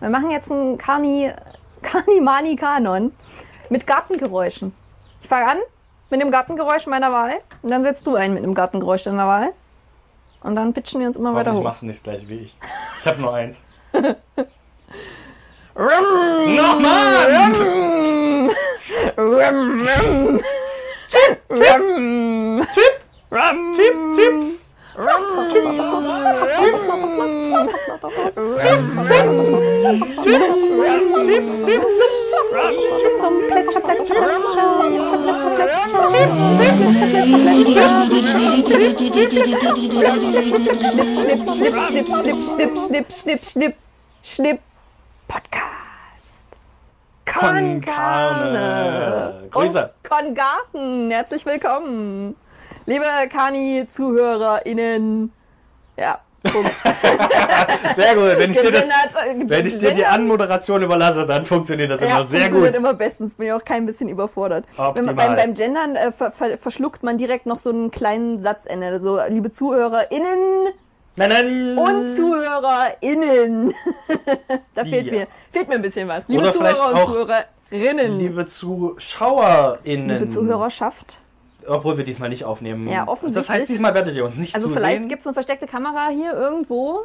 Wir machen jetzt einen Kani, Kani Kanon mit Gartengeräuschen. Ich fange an mit dem Gartengeräusch meiner Wahl und dann setzt du ein mit dem Gartengeräusch deiner Wahl. Und dann pitchen wir uns immer weiter hoch. machst du nicht das gleiche wie ich. Ich habe nur eins. Nochmal! rum. Rum. Rum. Chip, chip. Zum Plätscher, Plätscher, Plätscher, Plätscher, Plätscher, Plätscher, Schnipp, schnipp, schnipp, schnipp, schnipp, schnipp, schnipp. Podcast. Con Carne. Grüße. Con Garten. Herzlich willkommen. Liebe Kani-ZuhörerInnen. Ja, Punkt. Sehr gut. Wenn ich, dir das, äh, wenn ich dir die. Anmoderation überlasse, dann funktioniert das Ja, immer sehr funktioniert gut. immer bestens. Bin ich auch kein bisschen überfordert. Wenn Optimal. man, beim, beim Gendern äh, ver, ver, verschluckt man direkt noch so einen kleinen Satzende. Also, liebe ZuhörerInnen Nein, nein. und ZuhörerInnen. da fehlt Ja. mir, fehlt mir ein bisschen was. Liebe Oder Zuhörer und Zuhörerinnen. Liebe ZuschauerInnen. Liebe Zuhörerschaft. Obwohl wir diesmal nicht aufnehmen. Ja, offensichtlich. Das heißt, diesmal werdet ihr uns nicht Also zusehen. vielleicht gibt's eine versteckte Kamera hier irgendwo.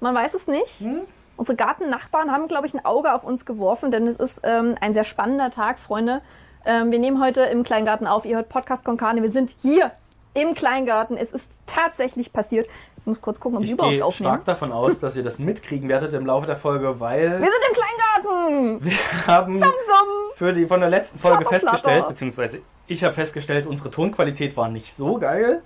Man weiß es nicht. Hm? Unsere Gartennachbarn haben, glaube ich, ein Auge auf uns geworfen, denn es ist ähm, ein sehr spannender Tag, Freunde. Ähm, wir nehmen heute im Kleingarten auf. Ihr hört Podcast Konkane. Wir sind hier im Kleingarten. Es ist tatsächlich passiert. Ich muss kurz gucken, ob ich überhaupt gehe aufnehmen. stark davon aus, dass ihr das mitkriegen werdet im Laufe der Folge, weil Wir sind im Kleingarten! wir haben Sum, für die von der letzten Folge Flatter, festgestellt, flatter. beziehungsweise ich habe festgestellt, unsere Tonqualität war nicht so geil.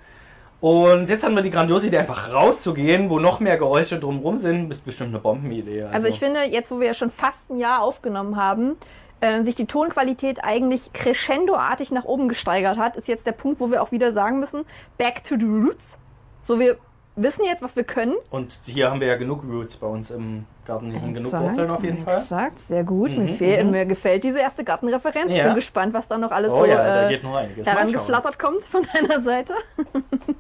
Und jetzt haben wir die grandiose Idee, einfach rauszugehen, wo noch mehr Geräusche drumherum sind. Ist bestimmt eine Bombenidee. Also ich finde, jetzt wo wir ja schon fast ein Jahr aufgenommen haben, äh, sich die Tonqualität eigentlich crescendoartig nach oben gesteigert hat, ist jetzt der Punkt, wo wir auch wieder sagen müssen, back to the roots. So, wir wissen jetzt, was wir können. Und hier haben wir ja genug Roots bei uns im Garten. Hier sind genug Wurzeln auf jeden Fall. Exakt, sehr gut. Mhm, mir, mhm. mir gefällt diese erste Gartenreferenz. Ich Ja. bin gespannt, was da noch alles Oh so ja, da äh, herangeflattert kommt von deiner Seite.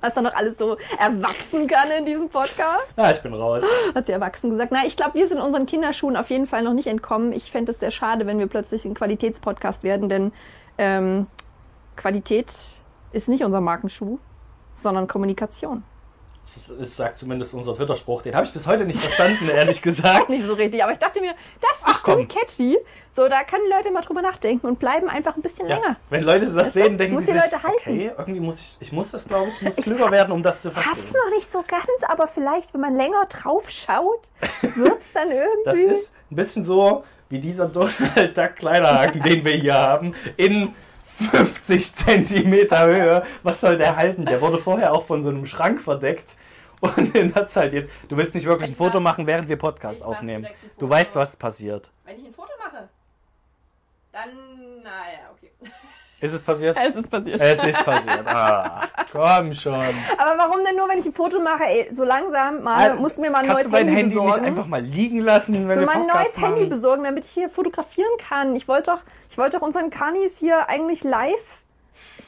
was da noch alles so erwachsen kann in diesem Podcast. Ja, ich bin raus. Hat sie erwachsen gesagt. Na, ich glaube, wir sind unseren Kinderschuhen auf jeden Fall noch nicht entkommen. Ich fände es sehr schade, wenn wir plötzlich ein Qualitätspodcast werden, denn ähm, Qualität ist nicht unser Markenschuh, sondern Kommunikation. Das sagt zumindest unser Twitter-Spruch. Den habe ich bis heute nicht verstanden, ehrlich gesagt. Nicht so richtig, aber ich dachte mir, das ist Ach, komm. bestimmt catchy. So, da können die Leute mal drüber nachdenken und bleiben einfach ein bisschen Ja, länger. wenn Leute das du, sehen, denken muss sie die sich, Leute halten. okay, irgendwie muss ich, ich muss das, glaube ich, muss Ich klüger hab's- werden, um das zu Hab's verstehen. noch nicht so ganz, aber vielleicht, wenn man länger drauf schaut, wird's dann irgendwie. Das ist ein bisschen so wie dieser Donald Duck Kleiderhaken, den wir hier haben, in 50 Zentimeter Höhe. Was soll der halten? Der wurde vorher auch von so einem Schrank verdeckt. Und den hat's halt jetzt. Du willst nicht wirklich ein Ich Foto mach- machen, während wir Podcast aufnehmen. ein Du weißt, was passiert. Wenn ich ein Foto mache, dann, naja, okay. Ist es passiert? Es ist passiert. Es ist passiert. Ah, komm schon. Aber warum denn nur, wenn ich ein Foto mache? Ey, so langsam mal, musst du mir mal ein Kannst neues Handy, Handy nicht besorgen. einfach mal liegen lassen, wenn so wir mal ein neues Handy machen? besorgen, damit ich hier fotografieren kann. Ich wollte doch, ich wollte doch unseren Kanis hier eigentlich live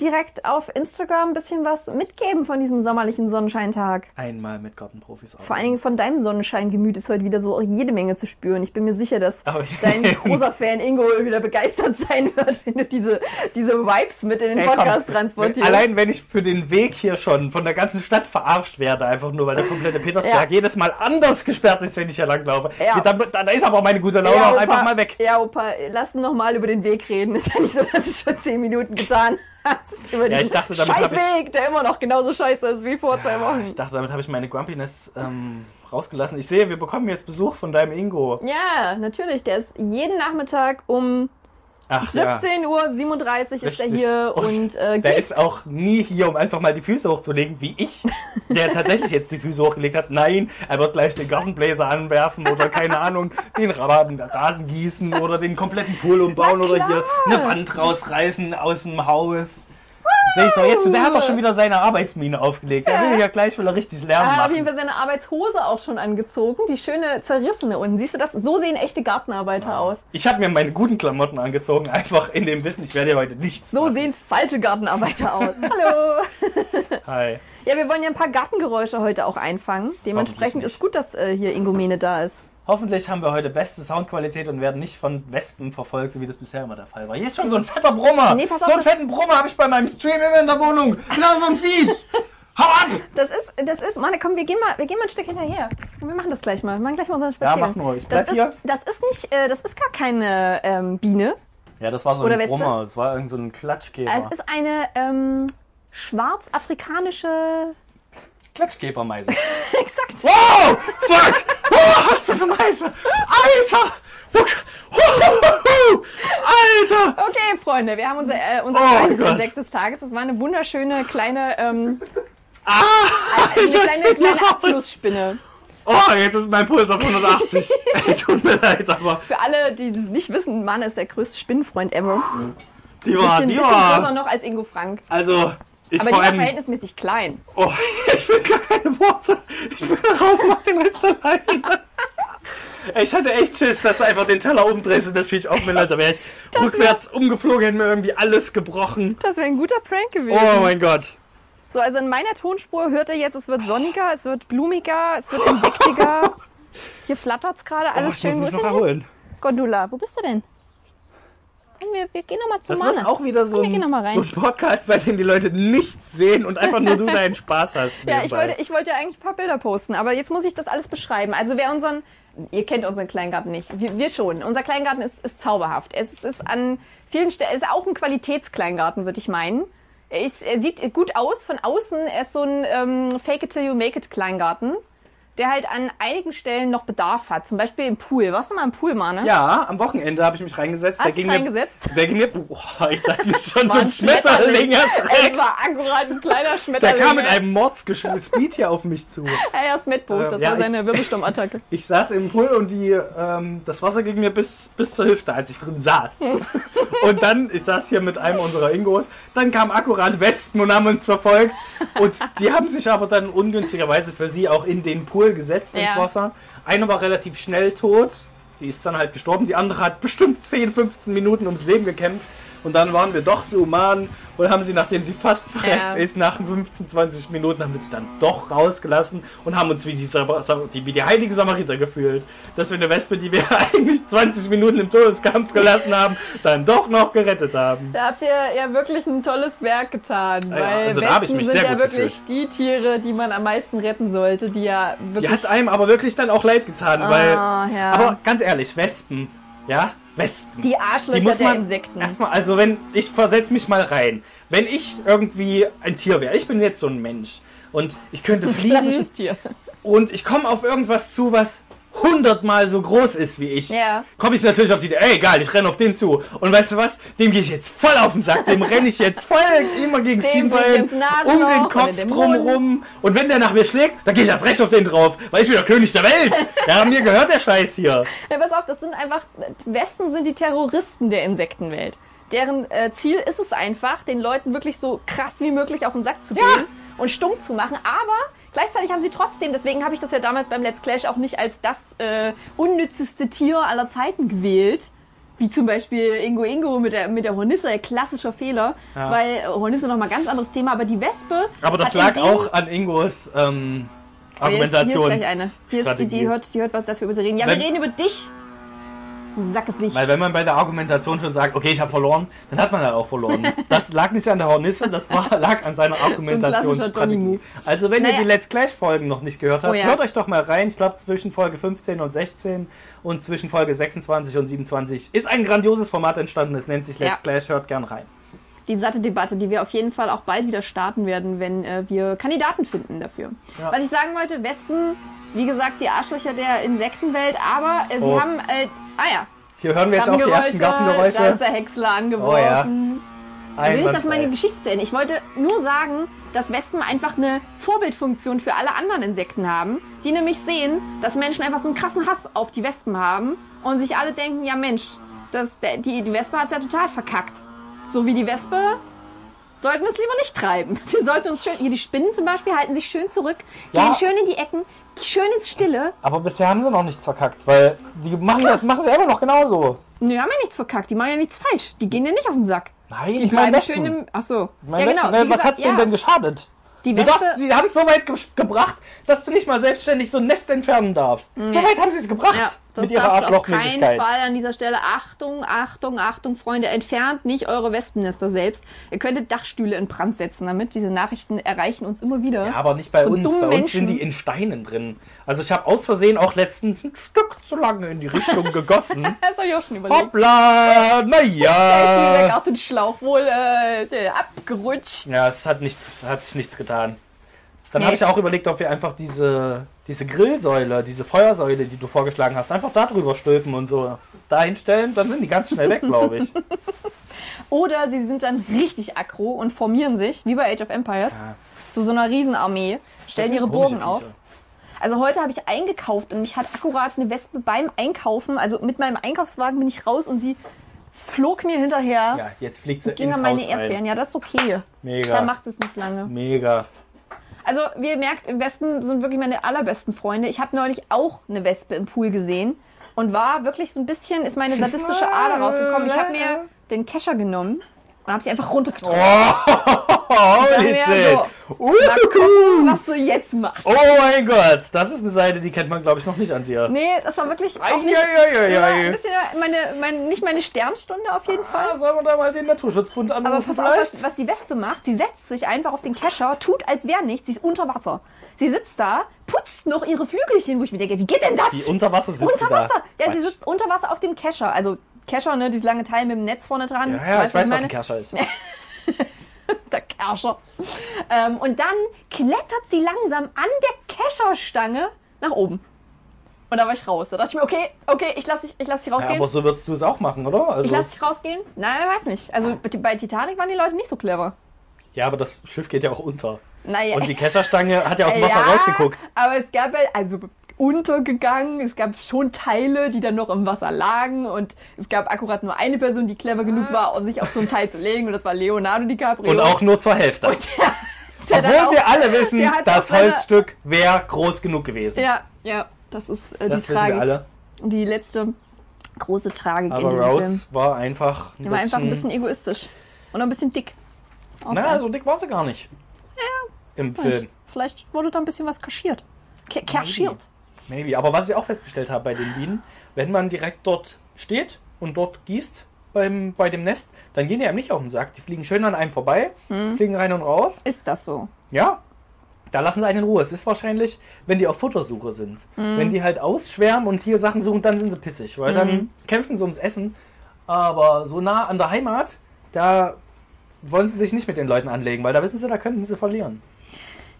direkt auf Instagram ein bisschen was mitgeben von diesem sommerlichen Sonnenscheintag. Einmal mit Gartenprofis Vor allen Dingen von deinem Sonnenscheingemüt ist heute wieder so jede Menge zu spüren. Ich bin mir sicher, dass Aber- dein großer Fan Ingo wieder begeistert sein wird, wenn du diese, diese Vibes mit in den Ey, komm, Podcast wenn- transportierst. Allein wenn ich für den Weg hier schon von der ganzen Stadt verarscht werde, einfach nur weil der komplette Petersberg Ja. jedes Mal anders gesperrt ist, wenn ich hier langlaufe. Ja. Dann, dann ist aber meine gute Laune auch einfach mal weg. Ja, Opa, lass noch mal über den Weg reden. Ist ja nicht so, dass du schon zehn Minuten getan hast. Über Ja, ich dachte, damit hab ich- Scheißweg, der immer noch genauso scheiße ist wie vor zwei Ja, Wochen. ich dachte, damit habe ich meine Grumpiness ähm, rausgelassen. Ich sehe, wir bekommen jetzt Besuch von deinem Ingo. Ja, natürlich. Der ist jeden Nachmittag um Ach ja. 17.37 Uhr ist er Richtig. hier und, äh, der ist auch nie hier, um einfach mal die Füße hochzulegen, wie ich, der tatsächlich jetzt die Füße hochgelegt hat. Nein, er wird gleich den Gartenbläser anwerfen oder keine Ahnung, den Rasen, Rasen gießen oder den kompletten Pool umbauen oder hier eine Wand rausreißen aus dem Haus. Sehe ich doch jetzt. Und der hat doch schon wieder seine Arbeitsmine aufgelegt. Der will ja glich, will er richtig lernen Er hat auf jeden. Fall seine Arbeitshose auch schon angezogen. Die schöne zerrissene unten. Siehst du das? So sehen echte Gartenarbeiter aus. Ich habe mir meine guten Klamotten angezogen, einfach in dem Wissen, ich werde ja heute nichts So machen. sehen falsche Gartenarbeiter aus. Hallo. Hi. Ja, wir wollen ja ein paar Gartengeräusche heute auch einfangen. Dementsprechend ist gut, dass äh, hier Ingomene da ist. Hoffentlich haben wir heute beste Soundqualität und werden nicht von Wespen verfolgt, so wie das bisher immer der Fall war. Hier ist schon so ein fetter Brummer. Nee, pass auf, so einen das- fetten Brummer habe ich bei meinem Stream immer in der Wohnung. Genau so ein Viech. Hau ab! Das ist, das ist, Mann, komm, wir gehen mal, wir gehen mal ein Stück hinterher. Wir machen das gleich mal. Wir machen gleich mal unseren Ja, Spaziergang. mach nur. Ich das bleib ist, hier. Das ist nicht, äh, das ist gar keine ähm, Biene. Ja, das war so Oder ein Wespe? Brummer. Das war irgend so ein Klatschkäfer. Es ist eine ähm, schwarzafrikanische. Klatschkäfermeise. Exakt. Wow! Fuck! Oh, hast du eine Meise? Alter! Alter! Okay, Freunde, wir haben unser, äh, unser Oh kleines Gott. Insekt des Tages. Das war eine wunderschöne kleine, ähm, Ah! eine kleine, kleine Nein. Abflussspinne. Oh, jetzt ist mein Puls auf 180. Ey, tut mir leid, aber Für alle, die das nicht wissen, Mann ist der größte Spinnenfreund ever. die war, Bisschen, die bisschen größer war. noch als Ingo Frank. Also, ich Aber die vor war allem. verhältnismäßig klein. Oh, ich will gar keine Worte. Ich bin raus, mach den Rest alleine. Ich hatte echt Schiss, dass du einfach den Teller umdrehst und das Viech auf mir landet. Da wäre ich rückwärts umgeflogen, hätte mir irgendwie alles gebrochen. Das wäre ein guter Prank gewesen. Oh mein Gott. So, also in meiner Tonspur hört ihr jetzt, es wird sonniger, es wird blumiger, es wird insektiger. Hier flattert's gerade, Oh, alles ich muss schön. Wo mich ist denn. Gondula? Wo bist du denn? Komm, wir, wir gehen nochmal zum Das Mann. wird auch wieder so Komm, ein, so ein Podcast, bei dem die Leute nichts sehen und einfach nur du deinen Spaß hast. Ja, ich wollte, ich wollte ja eigentlich ein paar Bilder posten, aber jetzt muss ich das alles beschreiben. Also wer unseren, ihr kennt unseren Kleingarten nicht, wir, wir schon. Unser Kleingarten ist, ist zauberhaft. Es ist an vielen Stellen, ist auch ein Qualitätskleingarten, würde ich meinen. Er, ist, er sieht gut aus von außen. Er ist so ein ähm, Fake it till you make it Kleingarten, der halt an einigen Stellen noch Bedarf hat. Zum Beispiel im Pool. Warst du mal im Pool, Mane? Ja, am Wochenende habe ich mich reingesetzt. Hast der du ging reingesetzt? Mir, der ging mir, boah, ich sag mir schon so ein Schmetterling. Es war akkurat ein kleiner Der Schmetterling. kam mit einem Mordsgeschwür Speed hier auf mich zu. Ja, ja, Smetbo, das Ja, war seine Wirbelsturmattacke. Ich saß im Pool und die, ähm, das Wasser ging mir bis, bis zur Hüfte, als ich drin saß. und dann, ich saß hier mit einem unserer Ingos, dann kamen akkurat Wespen und haben uns verfolgt. Und die haben sich aber dann ungünstigerweise für sie auch in den Pool gesetzt, ins Ja. Wasser. Eine war relativ schnell tot, die ist dann halt gestorben. Die andere hat bestimmt 10, 15 Minuten ums Leben gekämpft. Und dann waren wir doch so human und haben sie, nachdem sie fast verreckt Ja. ist, nach 15, 20 Minuten haben wir sie dann doch rausgelassen und haben uns wie die, die, wie die heiligen Samariter gefühlt. Dass wir eine Wespe, die wir eigentlich 20 Minuten im Todeskampf gelassen haben, dann doch noch gerettet haben. Da habt ihr ja wirklich ein tolles Werk getan, Ja, weil also Wespen sind ja wirklich die Tiere, die man am meisten retten sollte, die ja Die wirklich... hat einem aber wirklich dann auch leid getan, weil. Ah, ja. Aber ganz ehrlich, Wespen, ja? Wespen. die Arschlöcher Die muss der man Insekten. erstmal, also wenn, ich versetze mich mal rein. Wenn ich irgendwie ein Tier wäre, ich bin jetzt so ein Mensch und ich könnte fliegen Klassisches Tier. und ich komme auf irgendwas zu, was hundertmal so groß ist wie ich, Ja. komme ich natürlich auf die Idee, ey, egal, ich renne auf den zu. Und weißt du was? Dem gehe ich jetzt voll auf den Sack, dem renne ich jetzt voll immer gegen das Schienbein, um den Kopf drumrum. Und wenn der nach mir schlägt, dann gehe ich erst recht auf den drauf, weil ich bin der König der Welt. Ja, mir gehört der Scheiß hier. Ja, pass auf, das sind einfach, Wespen sind die Terroristen der Insektenwelt. Deren äh, Ziel ist es einfach, den Leuten wirklich so krass wie möglich auf den Sack zu gehen und stumm zu machen. Aber gleichzeitig haben sie trotzdem, deswegen habe ich das ja damals beim Let's Clash auch nicht als das äh, unnützeste Tier aller Zeiten gewählt. Wie zum Beispiel Ingo Ingo mit der, mit der Hornisse, ein klassischer Fehler. Ja. Weil Hornisse nochmal ganz anderes Thema, aber die Wespe. Aber das lag auch an Ingos ähm, Oh, hier ist, hier ist gleich eine. Hier ist die, Argumentationsstrategie. die hört, die hört, dass wir über sie reden. Ja, Wenn- wir reden über dich. Sackgesicht. Weil wenn man bei der Argumentation schon sagt, okay, ich habe verloren, dann hat man halt auch verloren. Das lag nicht an der Hornisse, das war, lag an seiner Argumentationsstrategie. Also wenn Naja. ihr die Let's Clash Folgen noch nicht gehört habt, Oh ja. hört euch doch mal rein. Ich glaube zwischen Folge 15 und 16 und zwischen Folge 26 und 27 ist ein grandioses Format entstanden. Es nennt sich Let's Ja. Clash, hört gern rein. die satte Debatte, die wir auf jeden Fall auch bald wieder starten werden, wenn äh, wir Kandidaten finden dafür. Ja. Was ich sagen wollte, Westen, wie gesagt, die Arschlöcher der Insektenwelt, aber äh, sie Oh. haben, äh, ah ja, Hier hören wir jetzt auch die ersten da ist Gartengeräusche. der Häcksler Oh angeworfen. Will ich das Einwandfrei. meine Geschichte zu Ende? Ich wollte nur sagen, dass Wespen einfach eine Vorbildfunktion für alle anderen Insekten haben, die nämlich sehen, dass Menschen einfach so einen krassen Hass auf die Wespen haben und sich alle denken, ja Mensch, das, die, die Wespe hat's ja total verkackt. So wie die Wespe sollten wir es lieber nicht treiben. Wir sollten uns schön, hier die Spinnen zum Beispiel halten sich schön zurück, Ja. gehen schön in die Ecken, schön ins Stille. Aber bisher haben sie noch nichts verkackt, weil die machen das machen sie immer noch genauso. Nö, haben ja nichts verkackt, die machen ja nichts falsch. Die gehen ja nicht auf den Sack. Nein, Die ich meine bleiben Wespen. schön im, ach so. Ich meine ja, genau. Was gesagt, hat's denen ja. denn geschadet? Die Du Wespe- darfst, sie haben es so weit ge gebracht, dass du nicht mal selbstständig so ein Nest entfernen darfst. So weit haben sie es gebracht Ja, das mit ihrer du auf keinen Arschlochmäßigkeit. Fall an dieser Stelle. Achtung, Achtung, Achtung, Freunde. Entfernt nicht eure Wespennester selbst. Ihr könntet Dachstühle in Brand setzen damit. Diese Nachrichten erreichen uns immer wieder. Ja, aber nicht bei Von uns. Bei uns Menschen. sind die in Steinen drin. Also ich habe aus Versehen auch letztens ein Stück zu lange in die Richtung gegossen. Das habe ich auch schon überlegt. Hoppla, Da ist mir der naja. Gartenschlauch wohl äh, abgerutscht. Ja, es hat nichts, hat sich nichts getan. Dann Nee. habe ich auch überlegt, ob wir einfach diese, diese Grillsäule, diese Feuersäule, die du vorgeschlagen hast, einfach da drüber stülpen und so dahin stellen. Dann sind die ganz schnell weg, glaube ich. Oder sie sind dann richtig aggro und formieren sich, wie bei Age of Empires, Ja. zu so einer Riesenarmee, stellen ihre Burgen auf. Viecher. Also heute habe ich eingekauft und mich hat akkurat eine Wespe beim Einkaufen, also mit meinem Einkaufswagen bin ich raus und sie flog mir hinterher, Ja, jetzt fliegt sie ging ins an meine Haus Erdbeeren. rein. Ja, das ist okay. Mega. Da macht es nicht lange. Mega. Also, wie ihr merkt, Wespen sind wirklich meine allerbesten Freunde. Ich habe neulich auch eine Wespe im Pool gesehen und war wirklich so ein bisschen, ist meine sadistische Ader rausgekommen. Ich habe mir den Kescher genommen und habe sie einfach runtergetrunken. Holy mir shit. so, Uh. Was du jetzt machst. Oh mein Gott, das ist eine Seite, die kennt man, glaube ich, noch nicht an dir. Nee, das war wirklich auch nicht, ei, ei, ei, ei. ein bisschen meine, meine, nicht meine Sternstunde auf jeden Fall. Ah, sollen wir da mal den Naturschutzbund Aber anrufen pass auf, was, was die Wespe macht. Sie setzt sich einfach auf den Kescher, tut als wäre nichts. Sie ist unter Wasser. Sie sitzt da, putzt noch ihre Flügelchen, wo ich mir denke, wie geht denn das? Die unter Wasser sitzt unter sie da. Wasser. Ja, sie Quatsch. sitzt unter Wasser auf dem Kescher. Also Kescher, ne, dieses lange Teil mit dem Netz vorne dran. Ja, ja, weißt, ich weiß, was meine? ein Kerscher ist. der Kerscher. Ähm, und dann klettert sie langsam an der Kescherstange nach oben. Und da war ich raus. Da dachte ich mir, okay, okay, ich lasse dich, ich lass dich Ja, rausgehen. aber so würdest du es auch machen, oder? Also, ich lasse dich rausgehen. Nein, ich weiß nicht. Also bei Titanic waren die Leute nicht so clever. ja, aber das Schiff geht ja auch unter. Naja. Und die Kescherstange hat ja aus dem Wasser ja, rausgeguckt. Aber es gab ja, also untergegangen, es gab schon Teile, die dann noch im Wasser lagen und es gab akkurat nur eine Person, die clever genug war, sich auf so ein Teil zu legen und das war Leonardo DiCaprio. Und auch nur zur Hälfte. Und der, der Obwohl auch- wir alle wissen, das Holzstück wäre groß genug gewesen. Ja, ja, das ist äh, das die wir alle. Die letzte große Tragik in Aber diesem Rose Film. war einfach ein Die war einfach ein bisschen egoistisch. Und ein bisschen dick. Na, Außer- so dick war sie gar nicht. Im Film. Vielleicht wurde da ein bisschen was kaschiert. Ke kaschiert. Maybe. Aber was ich auch festgestellt habe bei den Bienen, wenn man direkt dort steht und dort gießt beim, bei dem Nest, dann gehen die einem nicht auf den Sack. Die fliegen schön an einem vorbei, Mhm. fliegen rein und raus. Ist das so? Ja. Da lassen sie einen in Ruhe. Es ist wahrscheinlich, wenn die auf Futtersuche sind. Mhm. Wenn die halt ausschwärmen und hier Sachen suchen, dann sind sie pissig, weil Mhm. dann kämpfen sie ums Essen. Aber so nah an der Heimat, da wollen sie sich nicht mit den Leuten anlegen, weil da wissen sie, da könnten sie verlieren.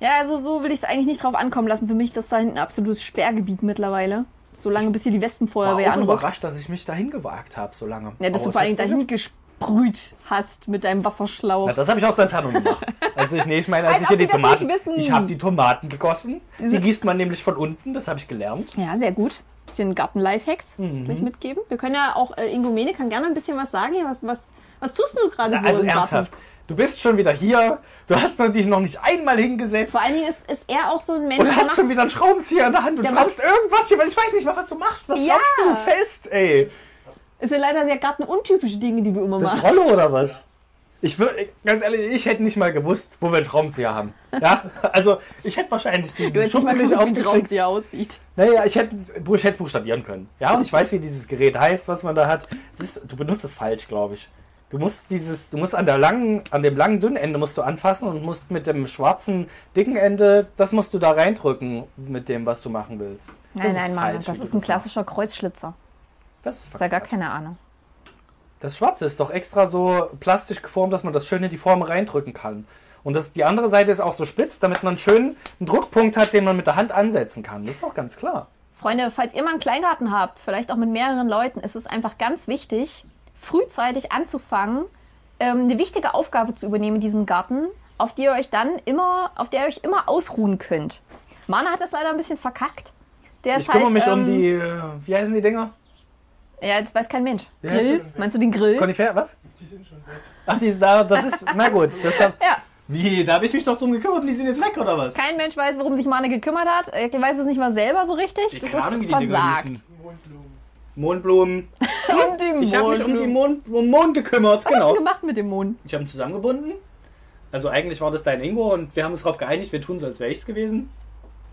Ja, also so will ich es eigentlich nicht drauf ankommen lassen. Für mich ist das da hinten ein absolutes Sperrgebiet mittlerweile. Solange bis hier die War Wespenfeuerwehr auch anruft. überrascht, dass ich mich dahin gewagt habe, so lange. Ja, dass Aber du vor allem dahin gesprüht hast mit deinem Wasserschlauch. Na, das habe ich aus der Entfernung gemacht. Also ich, nee, ich meine, als, Als ich hier die die Tomaten, ich habe die Tomaten gegossen. Die Diese- gießt man nämlich von unten, das habe ich gelernt. Ja, sehr gut. Bisschen Garten-Lifehacks Mhm. gleich mitgeben. Wir können ja auch, äh, Ingo Mene kann gerne ein bisschen was sagen hier. Was, was, was tust du gerade so also im ernsthaft, Garten? Du bist schon wieder hier, du hast dich noch nicht einmal hingesetzt Vor allen Dingen ist, ist er auch so ein Mensch, und der hast macht, schon wieder einen Schraubenzieher in der Hand und Der schraubst irgendwas hier, weil ich weiß nicht mal, was du machst. Was Ja. schraubst du fest, ey? es sind leider sehr gartenuntypische Dinge, die du immer Das machst. Rollo oder was? Ich würde, ganz ehrlich, ich hätte nicht mal gewusst, wo wir einen Schraubenzieher haben. Ja, also ich hätte wahrscheinlich Du mal Schuppen nicht wie aufgekriegt. Schraubenzieher aussieht. Naja, ich hätte ich hätte es buchstabieren können. Ja, und ich weiß, wie dieses Gerät heißt, was man da hat. Ist, du benutzt es falsch, glaube ich. Du musst dieses, du musst an der langen, an dem langen dünnen Ende musst du anfassen und musst mit dem schwarzen dicken Ende, das musst du da reindrücken mit dem, was du machen willst. Nein, Das nein, Mann, falsch, das ist ein klassischer Kreuzschlitzer. machst. Das ist Das ist ja gar keine Ahnung. Das Schwarze ist doch extra so plastisch geformt, dass man das schön in die Form reindrücken kann. Und das, die andere Seite ist auch so spitz, damit man schön einen Druckpunkt hat, den man mit der Hand ansetzen kann. Das ist doch ganz klar. Freunde, falls ihr mal einen Kleingarten habt, vielleicht auch mit mehreren Leuten, ist es einfach ganz wichtig, frühzeitig anzufangen, ähm, eine wichtige Aufgabe zu übernehmen in diesem Garten, auf die ihr euch dann immer, auf der ihr euch immer ausruhen könnt. Mana hat das leider ein bisschen verkackt. Der Ich kümmere halt, mich um ähm, die, äh, wie heißen die Dinger? Ja, jetzt weiß kein Mensch. Wie heißt Grill? Meinst du den Grill? Konifere, was? Die sind schon weg. Ach, die ist da, das ist, na gut. Deshalb, Ja, wie, da habe ich mich doch drum gekümmert und die sind jetzt weg, oder was? kein Mensch weiß, warum sich Mane gekümmert hat. Er weiß es nicht mal selber so richtig. Das ist versagt. Mondblumen. Mondblumen. Um die Ich habe mich um die Mondblumen. Mond, um Mond gekümmert, Was hast du genau. gemacht mit dem Mond? Ich habe ihn zusammengebunden, Also eigentlich war das dein Ingo und wir haben uns darauf geeinigt, wir tun so, als wäre ich's gewesen.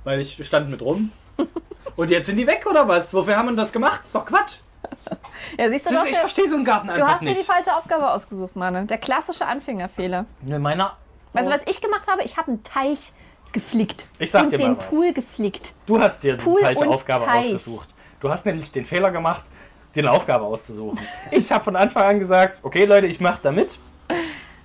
Weil ich stand mit rum. und jetzt sind die weg oder was? Wofür haben wir das gemacht? Ist doch Quatsch. Ja, siehst du, Siehst doch, du, ich verstehe so einen Garten du einfach hast dir die falsche Aufgabe ausgesucht, Mann. Der klassische Anfängerfehler. Ne, meiner. Weißt du, was ich gemacht habe? Ich habe einen Teich geflickt. Ich sag und dir mal den was. Pool geflickt. Du hast dir die Pool falsche Aufgabe Teich. ausgesucht. Du hast nämlich den Fehler gemacht, dir eine Aufgabe auszusuchen. Ich habe von Anfang an gesagt, okay Leute, ich mache da mit.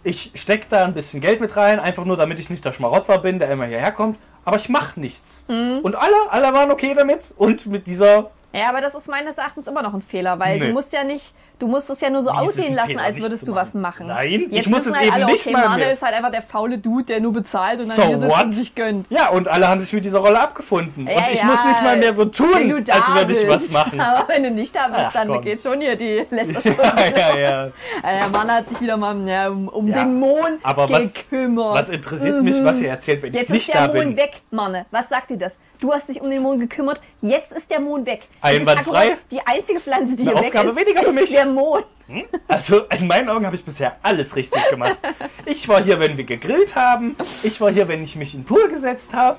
Ich stecke da ein bisschen Geld mit rein, einfach nur damit ich nicht der Schmarotzer bin, der immer hierher kommt. Aber ich mache nichts. Mhm. Und alle, alle waren okay damit. Und mit dieser Ja, aber das ist meines Erachtens immer noch ein Fehler, weil Nee. du musst ja nicht, du musst es ja nur so Wie aussehen lassen, als nicht würdest du was machen. machen? Nein, Jetzt ich muss es halt eben alle, nicht okay, mal Mane mehr. ist halt einfach der faule Dude, der nur bezahlt und dann So hier sitzt what? und sich gönnt. Ja, und alle haben sich mit dieser Rolle abgefunden. Ja, und ich ja, muss nicht mal mehr so tun, da als würde ich was machen. Aber wenn du nicht da bist, Ach, dann komm. geht schon hier die letzte Stunde. ja, ja, ja. Also der Mann hat sich wieder mal ja, um, um den Mond aber was- gekümmert. Was interessiert mich, was ihr erzählt, wenn Jetzt ich nicht ist der da Mond bin? weg, Manne. Was sagt dir das? Du hast dich um den Mond gekümmert, jetzt ist der Mond weg. Das Einwandfrei. Die einzige Pflanze, die Eine hier weg Aufgabe ist, weniger für ist mich. der Mond. Also in meinen Augen habe ich bisher alles richtig gemacht. Ich war hier, wenn wir gegrillt haben. Ich war hier, wenn ich mich in den Pool gesetzt habe.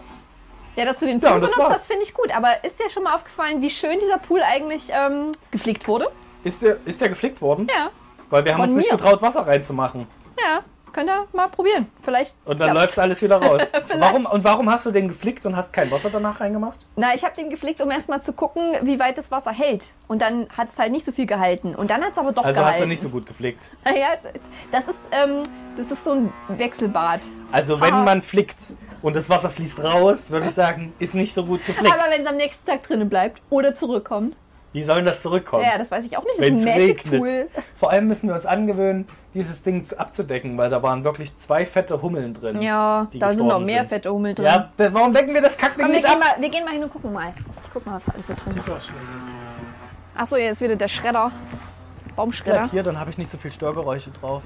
Ja, dass du den Ja, Pool das benutzt war's. hast, finde ich gut. Aber ist dir schon mal aufgefallen, wie schön dieser Pool eigentlich ähm, gepflegt wurde? Ist der, ist der geflickt worden? Ja, Weil wir haben Von uns nicht mir. getraut, Wasser reinzumachen. ja. Könnt ihr mal probieren. Vielleicht. Und dann läuft alles wieder raus. Warum, und warum hast du den geflickt und hast kein Wasser danach reingemacht? Na, ich habe den gepflegt, um erstmal zu gucken, wie weit das Wasser hält. Und dann hat es halt nicht so viel gehalten. Und dann hat es aber doch Also gehalten. hast du nicht so gut geflickt. Ja, das ist, ähm, das ist so ein Wechselbad. Also wenn Aha. man flickt und das Wasser fließt raus, würde ich sagen, ist nicht so gut geflickt. Aber wenn es am nächsten Tag drinnen bleibt oder zurückkommt. Wie soll das zurückkommen? Ja, das weiß ich auch nicht. Wenn es regnet. Vor allem müssen wir uns angewöhnen, dieses Ding zu- abzudecken, weil da waren wirklich zwei fette Hummeln drin. Ja, die da sind noch mehr sind. fette Hummel drin. Ja, warum decken wir das Kackding Komm, wir nicht gehen, ab? mal, wir gehen mal hin und gucken mal. Ich guck mal, was alles so drin ist. Achso, hier ist wieder der Schredder. Baumschredder. Bleib hier, dann habe ich nicht so viel Störgeräusche drauf.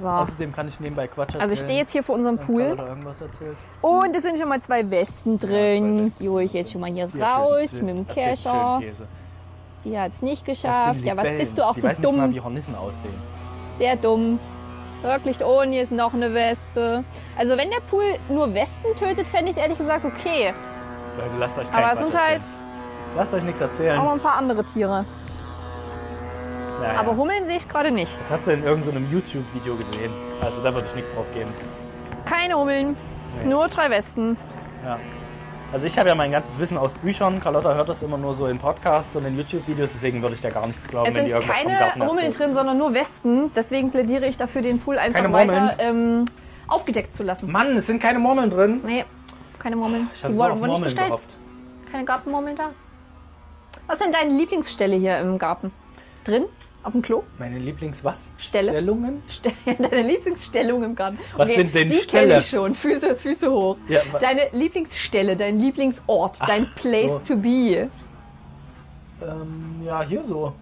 So. Außerdem kann ich nebenbei Quatsch erzählen. Also ich stehe jetzt hier vor unserem Pool Carlotta irgendwas erzählt. und es sind schon mal zwei Westen drin. zwei Westen die hole ich jetzt schon mal hier Hier raus schön- mit dem Kescher. Die hat es nicht geschafft. Ja, was bist du auch Die so weiß nicht mal, dumm? wie Hornissen aussehen. Sehr dumm. Wirklich, oh, hier ist noch eine Wespe. Also wenn der Pool nur Wespen tötet, fände ich ehrlich gesagt okay. Leute, lasst euch Aber es sind halt. Lasst euch nichts erzählen. auch ein paar andere Tiere. Ja, ja. Aber Hummeln sehe ich gerade nicht. das hat sie in irgendeinem YouTube-Video gesehen. Also da würde ich nichts drauf geben. Keine Hummeln, Nee. nur drei Westen. Ja. Also ich habe ja mein ganzes Wissen aus Büchern. Carlotta hört das immer nur so in Podcasts und in YouTube-Videos, deswegen würde ich da gar nichts glauben, Es wenn sind die irgendwas vom keine Garten Hummeln erzählt. drin, sondern nur Wespen. Deswegen plädiere ich dafür, den Pool einfach Keine weiter ähm, aufgedeckt zu lassen. Mann, es sind keine Murmeln drin. Nee, keine Murmeln. Ich Die so wurden auf Murmeln bestellt. gehofft. Keine Gartenmurmeln da. Was ist denn deine Lieblingsstelle hier im Garten? Drin? Auf dem Klo? Meine Lieblings-was? Stelle? Stellungen? Ste deine Lieblingsstellung im Garten. Was sind denn Die Ställe? kenne ich schon. Füße, Füße hoch. Ja, deine Lieblingsstelle, dein Lieblingsort, dein Place so. to be. Ähm, ja, hier so.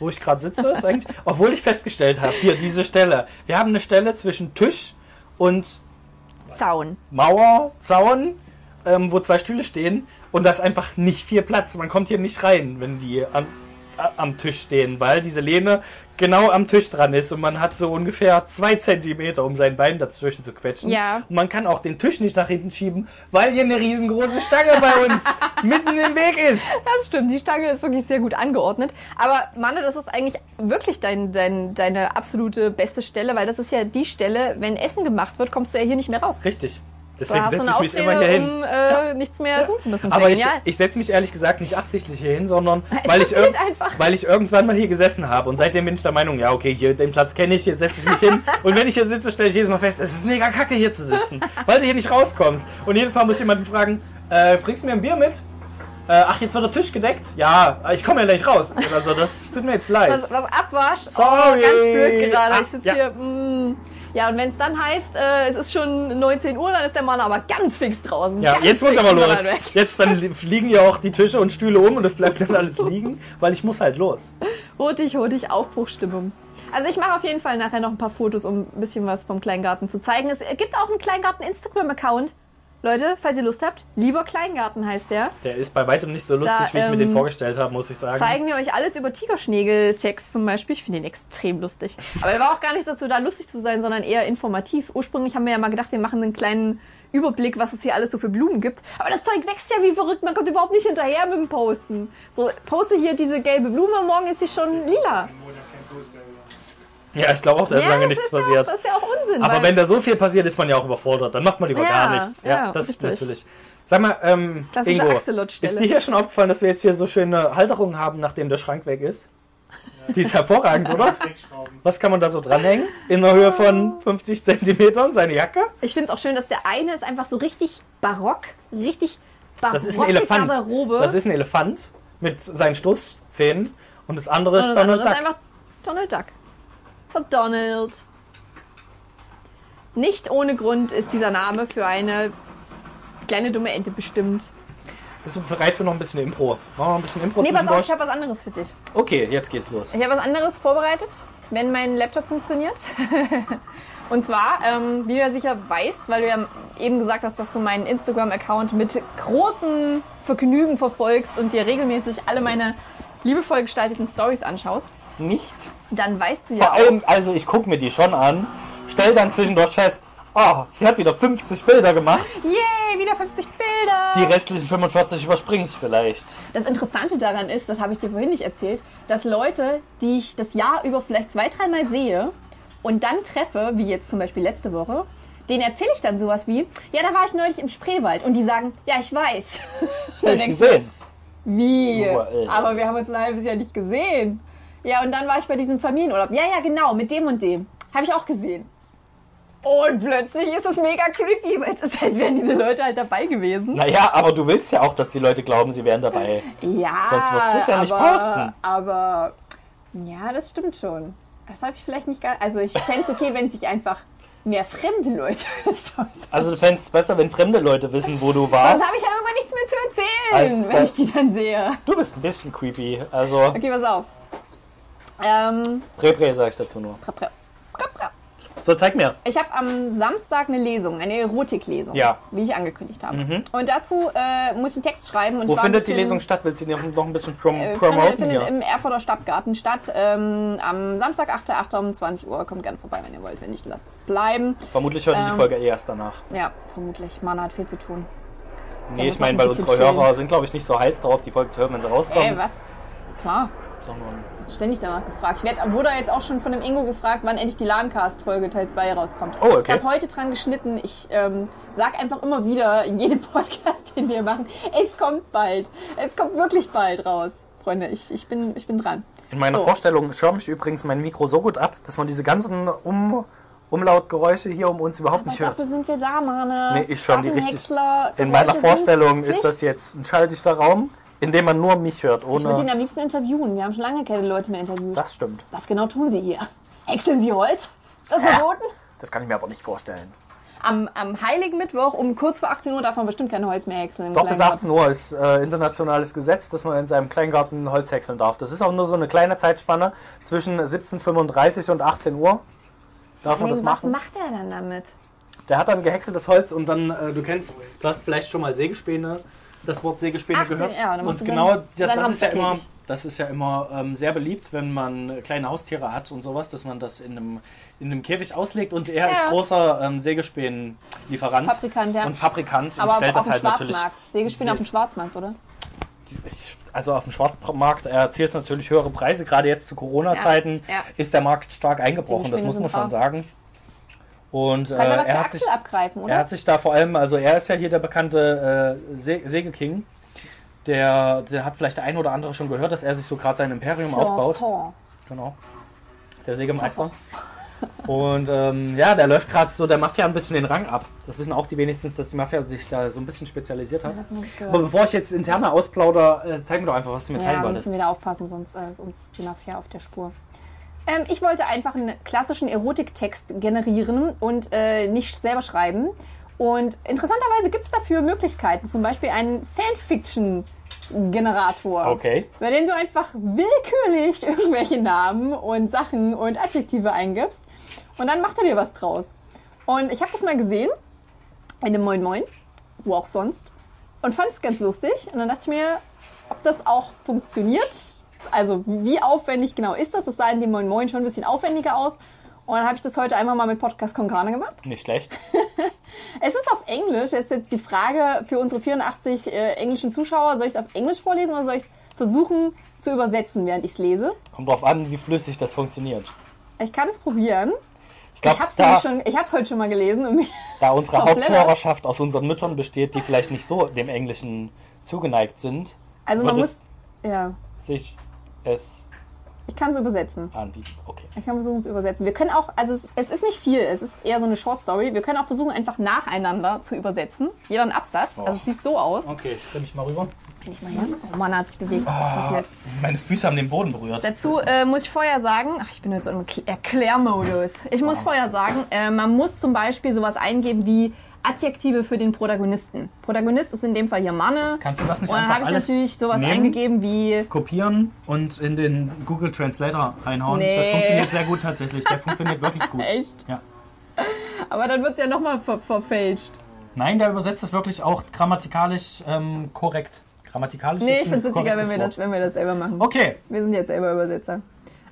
Wo ich gerade sitze, ist eigentlich. Obwohl ich festgestellt habe, hier diese Stelle. Wir haben eine Stelle zwischen Tisch und Zaun. Mauer, Zaun, ähm, wo zwei Stühle stehen. Und da ist einfach nicht viel Platz. Man kommt hier nicht rein, wenn die am, a- am Tisch stehen, weil diese Lehne genau am Tisch dran ist und man hat so ungefähr zwei Zentimeter, um sein Bein dazwischen zu quetschen. Ja. Und man kann auch den Tisch nicht nach hinten schieben, weil hier eine riesengroße Stange bei uns mitten im Weg ist. Das stimmt, die Stange ist wirklich sehr gut angeordnet. Aber Manne, das ist eigentlich wirklich dein, dein, deine absolute beste Stelle, weil das ist ja die Stelle, wenn Essen gemacht wird, kommst du ja hier nicht mehr raus. Richtig. Deswegen setze ich mich immer hier hin. um äh, nichts mehr tun zu müssen. Aber ich, ja, ich setze mich ehrlich gesagt nicht absichtlich hier hin, sondern weil ich, weil ich irgendwann mal hier gesessen habe. Und seitdem bin ich der Meinung, ja, okay, hier den Platz kenne ich, hier setze ich mich hin. Und wenn ich hier sitze, stelle ich jedes Mal fest, es ist mega kacke hier zu sitzen, weil du hier nicht rauskommst. Und jedes Mal muss ich jemanden fragen, äh, bringst du mir ein Bier mit? Äh, ach, jetzt wird der Tisch gedeckt? Ja, ich komme ja gleich raus. Oder so, das tut mir jetzt leid. was, was abwasch. Sorry. Oh, ganz blöd gerade. Ah, Ich sitze ja. hier. Mm. Ja, und wenn es dann heißt, äh, es ist schon 19 Uhr, dann ist der Mann aber ganz fix draußen. Ja, ganz jetzt muss aber er los. Jetzt dann li- fliegen ja auch die Tische und Stühle um und es bleibt dann alles liegen, weil ich muss halt los. Hurtig, hurtig, Aufbruchstimmung. Also ich mache auf jeden Fall nachher noch ein paar Fotos, um ein bisschen was vom Kleingarten zu zeigen. Es gibt auch einen Kleingarten-Instagram-Account. Leute, falls ihr Lust habt, lieber Kleingarten heißt der. Der ist bei weitem nicht so lustig, Da, wie ich mir den ähm, vorgestellt habe, muss ich sagen. Zeigen wir euch alles über Tigerschnägel-Sex zum Beispiel. Ich finde den extrem lustig. Aber der war auch gar nicht dazu da, lustig zu sein, sondern eher informativ. Ursprünglich haben wir ja mal gedacht, wir machen einen kleinen Überblick, was es hier alles so für Blumen gibt. Aber das Zeug wächst ja wie verrückt. Man kommt überhaupt nicht hinterher mit dem Posten. So, poste hier diese gelbe Blume, morgen ist sie schon lila. Ja, ich glaube auch, da ist lange das nichts ist ja passiert. Auch, das ist ja auch Unsinn. Aber wenn da so viel passiert, ist man ja auch überfordert. Dann macht man lieber Ja, gar nichts. Ja, ja, das ist richtig. natürlich. Sag mal, ähm, Klassische Ingo, ist dir hier schon aufgefallen, dass wir jetzt hier so schöne Halterungen haben, nachdem der Schrank weg ist? Die ist hervorragend, oder? Was kann man da so dranhängen? In einer Höhe von 50 Zentimetern, seine Jacke? Ich finde es auch schön, dass der eine ist einfach so richtig barock, richtig barocke Das ist ein Elefant. Garderobe. Das ist ein Elefant mit seinen Stoßzähnen. Und das andere und ist das Donald andere ist Duck. einfach Donald Duck. Von Donald. Nicht ohne Grund ist dieser Name für eine kleine dumme Ente bestimmt. Bist du bereit für noch ein bisschen Impro? Machen wir noch ein bisschen Impro Nee, pass auf, ich habe was anderes für dich. Okay, jetzt geht's los. Ich habe was anderes vorbereitet, wenn mein Laptop funktioniert. Und zwar, ähm, wie du ja sicher weißt, weil du ja eben gesagt hast, dass du meinen Instagram-Account mit großem Vergnügen verfolgst und dir regelmäßig alle meine liebevoll gestalteten Stories anschaust, Nicht. dann weißt du Vor ja auch, allem, also ich gucke mir die schon an, stell dann zwischendurch fest, oh, sie hat wieder 50 Bilder gemacht. yay, wieder 50 Bilder. Die restlichen 45 überspringe ich vielleicht. Das Interessante daran ist, das habe ich dir vorhin nicht erzählt, dass Leute, die ich das Jahr über vielleicht zwei, dreimal sehe und dann treffe, wie jetzt zum Beispiel letzte Woche, denen erzähle ich dann sowas wie, ja, da war ich neulich im Spreewald und die sagen, ja, ich weiß. Dann denkst du, gesehen. wie? Nur, äh, Aber wir haben uns ein halbes Jahr nicht gesehen. Ja, und dann war ich bei diesem Familienurlaub. Ja, ja, genau, mit dem und dem. Habe ich auch gesehen. Und plötzlich ist es mega creepy, weil es ist, als wären diese Leute halt dabei gewesen. Naja, aber du willst ja auch, dass die Leute glauben, sie wären dabei. Ja, Sonst würdest du's ja nicht aber, posten. Aber ja, das stimmt schon. Das habe ich vielleicht nicht gar. Also ich fände es okay, wenn sich einfach mehr fremde Leute Also du fändest es besser, wenn fremde Leute wissen, wo du warst. Sonst habe ich ja irgendwann nichts mehr zu erzählen, Als, wenn ich die dann sehe. Du bist ein bisschen creepy. Also, Okay, pass auf. Ähm, Prä Prä sag ich dazu nur. pra, pra, pra. So, zeig mir. ich habe am Samstag eine Lesung, eine Erotiklesung, Ja. wie ich angekündigt habe. Und dazu äh, muss ich einen Text schreiben. Und Wo findet die bisschen- Lesung statt? Willst du die noch ein bisschen prom Äh, promoten findet hier? im Erfurter Stadtgarten statt. Ähm, am Samstag, 8.8. um 20 Uhr. Kommt gerne vorbei, wenn ihr wollt. Wenn nicht, lasst es bleiben. Vermutlich hören die die ähm, Folge eh erst danach. Ja, vermutlich. Mana hat viel zu tun. Nee, ich meine, ein weil unsere chillen. Hörer sind, glaube ich, nicht so heiß darauf, die Folge zu hören, wenn sie rauskommt. Ey, was? Klar. Sondern Ständig danach gefragt. Ich werd, wurde jetzt auch schon von dem Ingo gefragt, wann endlich die LANcast-Folge Teil 2 rauskommt. Oh, okay. Ich habe heute dran geschnitten. Ich ähm, sag einfach immer wieder in jedem Podcast, den wir machen, es kommt bald. Es kommt wirklich bald raus. Freunde, ich, ich, bin, ich bin dran. In meiner So. Vorstellung schirme ich übrigens mein Mikro so gut ab, dass man diese ganzen um Umlautgeräusche hier um uns überhaupt nicht Aber hört. dafür sind wir da, Mane. Nee, ich schon, die richtig- In meiner Vorstellung ist das jetzt ein schalldichter Raum, in dem man nur mich hört, Ich würde ihn ohne... am liebsten interviewen. Wir haben schon lange keine Leute mehr interviewt. Das stimmt. Was genau tun Sie hier? Häckseln Sie Holz? Ist das verboten? Das kann ich mir aber nicht vorstellen. Am, am Heiligen Mittwoch um kurz vor 18 Uhr darf man bestimmt kein Holz mehr häckseln. Doch bis Kleingarten. 18 Uhr ist äh, internationales Gesetz, dass man in seinem Kleingarten Holz häckseln darf. Das ist auch nur so eine kleine Zeitspanne zwischen 17.35 und 18 Uhr. Darf man das Was machen? macht er dann damit? Der hat dann gehäckseltes Holz und dann, äh, du kennst, du hast vielleicht schon mal Sägespäne, das Wort Sägespäne Ach, gehört. ja, und genau, das ist ja immer, das ist ja immer ähm, sehr beliebt, wenn man kleine Haustiere hat und sowas, dass man das in einem, in einem Käfig auslegt und er Ja. ist großer ähm, Sägespänen-Lieferant Fabrikant, ja. und Fabrikant und Aber stellt auf, das halt dem natürlich. Sägespäne Sä- auf dem Schwarzmarkt, oder? Ich, also auf dem Schwarzmarkt erzielt es natürlich höhere Preise. Gerade jetzt zu Corona-Zeiten Ja, ja. ist der Markt stark eingebrochen, das muss man schon sagen. Und äh, er, hat Axel sich, abgreifen, oder? er hat sich da vor allem, also er ist ja hier der bekannte äh, Se Sägeking. Der, der hat vielleicht der ein oder andere schon gehört, dass er sich so gerade sein Imperium aufbaut. Sanson. Genau. Der Sägemeister. Und ähm, ja, der läuft gerade so der Mafia ein bisschen den Rang ab. Das wissen auch die wenigstens, dass die Mafia sich da so ein bisschen spezialisiert hat. Aber bevor ich jetzt interner ausplauder, äh, zeig mir doch einfach, was du mir zeigen Ja, wir wolltest. müssen wieder aufpassen, sonst äh, ist uns die Mafia auf der Spur. Ähm, ich wollte einfach einen klassischen Erotiktext generieren und äh, nicht selber schreiben. Und interessanterweise gibt es dafür Möglichkeiten, zum Beispiel einen Fanfiction-Generator. Okay. Bei dem du einfach willkürlich irgendwelche Namen und Sachen und Adjektive eingibst und dann macht er dir was draus. Und ich habe das mal gesehen in dem Moin Moin wo auch sonst. Und fand es ganz lustig. Und dann dachte ich mir, ob das auch funktioniert. Also wie aufwendig genau ist das? Das sah in dem Moin Moin schon ein bisschen aufwendiger aus. Und dann habe ich das heute einmal mal mit Podcast Konkane gemacht. Nicht schlecht. Es ist auf Englisch. Jetzt jetzt die Frage für unsere 84 äh, englischen Zuschauer. Soll ich es auf Englisch vorlesen oder soll ich es versuchen zu übersetzen, während ich es lese? Kommt drauf an, wie flüssig das funktioniert. Ich kann es probieren. Ich Ich habe es da, schon, ich hab's heute schon mal gelesen. Und mich da unsere. Haupthörerschaft aus unseren Müttern besteht, die vielleicht nicht so dem Englischen zugeneigt sind, also man muss, ja, es sich es ich kann es übersetzen. anbieten. Okay. Ich kann versuchen zu übersetzen. Wir können auch, also es, es ist nicht viel, es ist eher so eine Short Story. Wir können auch versuchen, einfach nacheinander zu übersetzen. Jeder einen Absatz. Also es sieht so aus. Okay, ich drehe mich mal rüber. Wenn ich mal hier. Oh Mann, hat sich bewegt. Passiert? Meine Füße haben den Boden berührt. Dazu äh, muss ich vorher sagen, ach, ich bin jetzt im Kl- Erklärmodus. Ich muss vorher sagen, äh, man muss zum Beispiel sowas eingeben wie Adjektive für den Protagonisten. Protagonist ist in dem Fall hier Manne. Kannst du das nicht Und dann einfach habe ich alles natürlich sowas nehmen, eingegeben wie kopieren und in den Google Translator reinhauen? Nee. Das funktioniert sehr gut tatsächlich. Der funktioniert wirklich gut. echt. Ja. Aber dann wird es ja nochmal ver verfälscht. Nein, der übersetzt es wirklich auch grammatikalisch ähm, korrekt. Grammatikalisch Nee, ist ich finde es witziger, wenn wir, das, wenn wir das selber machen. Okay, Wir sind jetzt selber Übersetzer.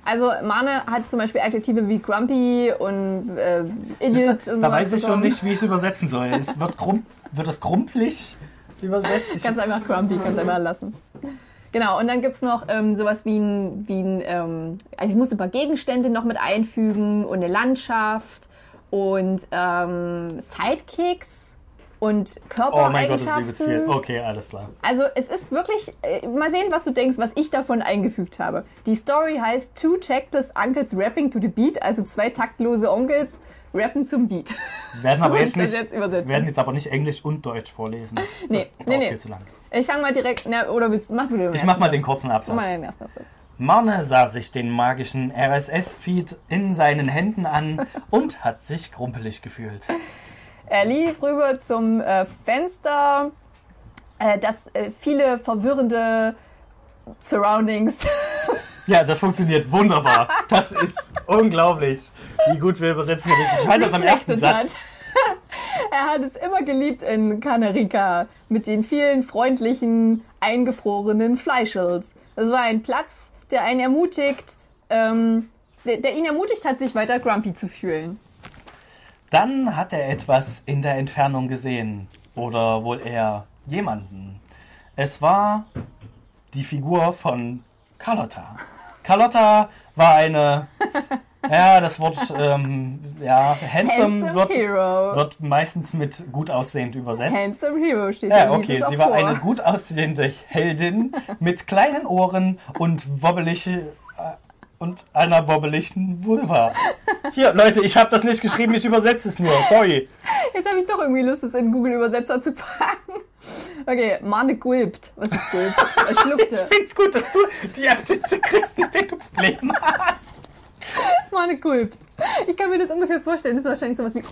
Also Mane hat zum Beispiel Adjektive wie grumpy und äh, idiot und da weiß ich schon nicht, wie ich es übersetzen soll. Es wird, krumm, wird es krumpelig übersetzt? Ich, Kannst einfach grumpy, kannst einfach lassen. Genau, und dann gibt's noch ähm, sowas wie ein, wie ein ähm, also ich musste ein paar Gegenstände noch mit einfügen und eine Landschaft und ähm, Sidekicks und oh mein Gott, das ist übelst viel. Körpereigenschaften. Okay, alles klar. Also es ist wirklich, äh, mal sehen, was du denkst, was ich davon eingefügt habe. Die Story heißt Two Tactless Uncles Rapping to the Beat, also zwei taktlose Onkels rappen zum Beat. Werden aber jetzt nicht, jetzt werden jetzt aber nicht Englisch und Deutsch vorlesen. Nee, das nee, nee. viel zu lang. Ich fange mal direkt, na, oder willst du, mach den Ich mach mal den kurzen Mach mal Absatz. den ersten Absatz. Marne sah sich den magischen RSS-Feed in seinen Händen an und hat sich krumpelig gefühlt. Er lief rüber zum äh, Fenster, äh, das äh, viele verwirrende Surroundings. Ja, das funktioniert wunderbar. Das ist unglaublich, wie gut wir übersetzen. Ich scheint das am ersten Satz. er hat es immer geliebt in Canarica mit den vielen freundlichen, eingefrorenen Fleischels. Das war ein Platz, der einen ermutigt, ähm, der, der ihn ermutigt hat, sich weiter grumpy zu fühlen. Dann hat er etwas in der Entfernung gesehen. Oder wohl eher jemanden. Es war die Figur von Carlotta. Carlotta war eine, ja, das Wort, ähm, ja, handsome, Handsome wird, Hero. wird meistens mit gut aussehend übersetzt. Handsome Hero steht Ja, okay, sie war vor. eine gut aussehende Heldin mit kleinen Ohren und wobbelige äh, und einer wobbeligen Vulva. Hier, Leute, ich habe das nicht geschrieben, ich übersetze es nur. Sorry. Jetzt habe ich doch irgendwie Lust, das in Google Übersetzer zu packen. Okay, Mane gulpt. Was ist gulpt? Er Ich schluckte. find's gut, dass du die Absätze kriegst, mit denen du Probleme hast. Mane gulpt. Ich kann mir das ungefähr vorstellen. Das ist wahrscheinlich sowas wie.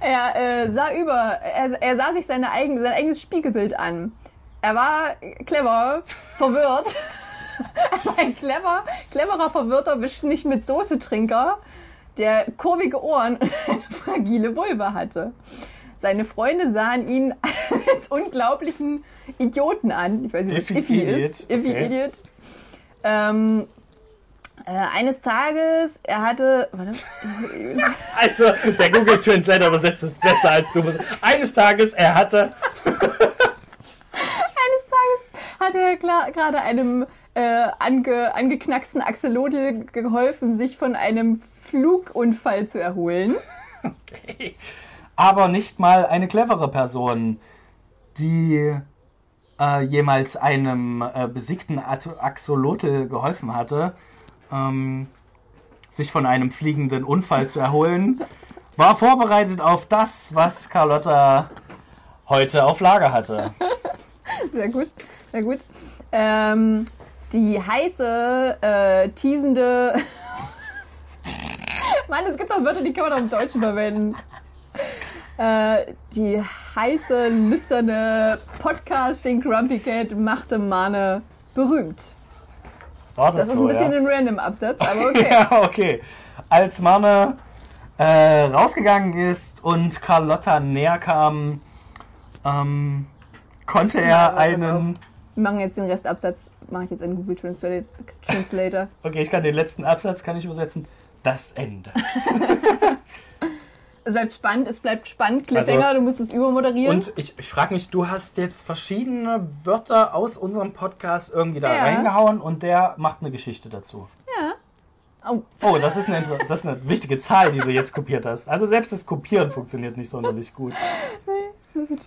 er äh, sah über, er, er sah sich seine eigen, sein eigenes Spiegelbild an. Er war clever, verwirrt. Ein clever, cleverer, verwirrter, nicht mit Soße-Trinker, der kurvige Ohren und eine fragile Vulva hatte. Seine Freunde sahen ihn als unglaublichen Idioten an. Ich weiß nicht, was Iffy ist. Iffy okay. Idiot. Ähm, äh, eines Tages, er hatte, warte, Also, der Google Translator übersetzt es besser als du. Eines Tages, er hatte. eines Tages hat er gerade einem äh, ange, angeknacksten Axolotl geholfen, sich von einem Flugunfall zu erholen. Aber nicht mal eine clevere Person, die äh, jemals einem äh, besiegten Axolotl geholfen hatte, ähm, sich von einem fliegenden Unfall zu erholen, war vorbereitet auf das, was Carlotta heute auf Lager hatte. Sehr gut, sehr gut. Ähm, die heiße, äh, teasende. Mann, es gibt doch Wörter, die kann man auch im Deutschen verwenden. Äh, die heiße, lüsterne Podcasting Grumpy Cat machte Mane berühmt. War Das ist so, ein bisschen ja? ein random Absatz, aber okay. Ja, okay. Als Manne äh, rausgegangen ist und Carlotta näher kam, ähm, konnte Ja, er pass einen. Wir machen jetzt den Restabsatz, mache ich jetzt in Google Translate, Translator. Okay, ich kann den letzten Absatz kann ich übersetzen. Das Ende. Es bleibt spannend, es bleibt spannend. Cliffhanger, Also- du musst es übermoderieren. Und ich, ich frage mich, du hast jetzt verschiedene Wörter aus unserem Podcast irgendwie da Ja. reingehauen und der macht eine Geschichte dazu. ja. Oh, Oh, das ist, eine, das ist eine wichtige Zahl, die du jetzt kopiert hast. Also selbst das Kopieren funktioniert nicht sonderlich gut. tun.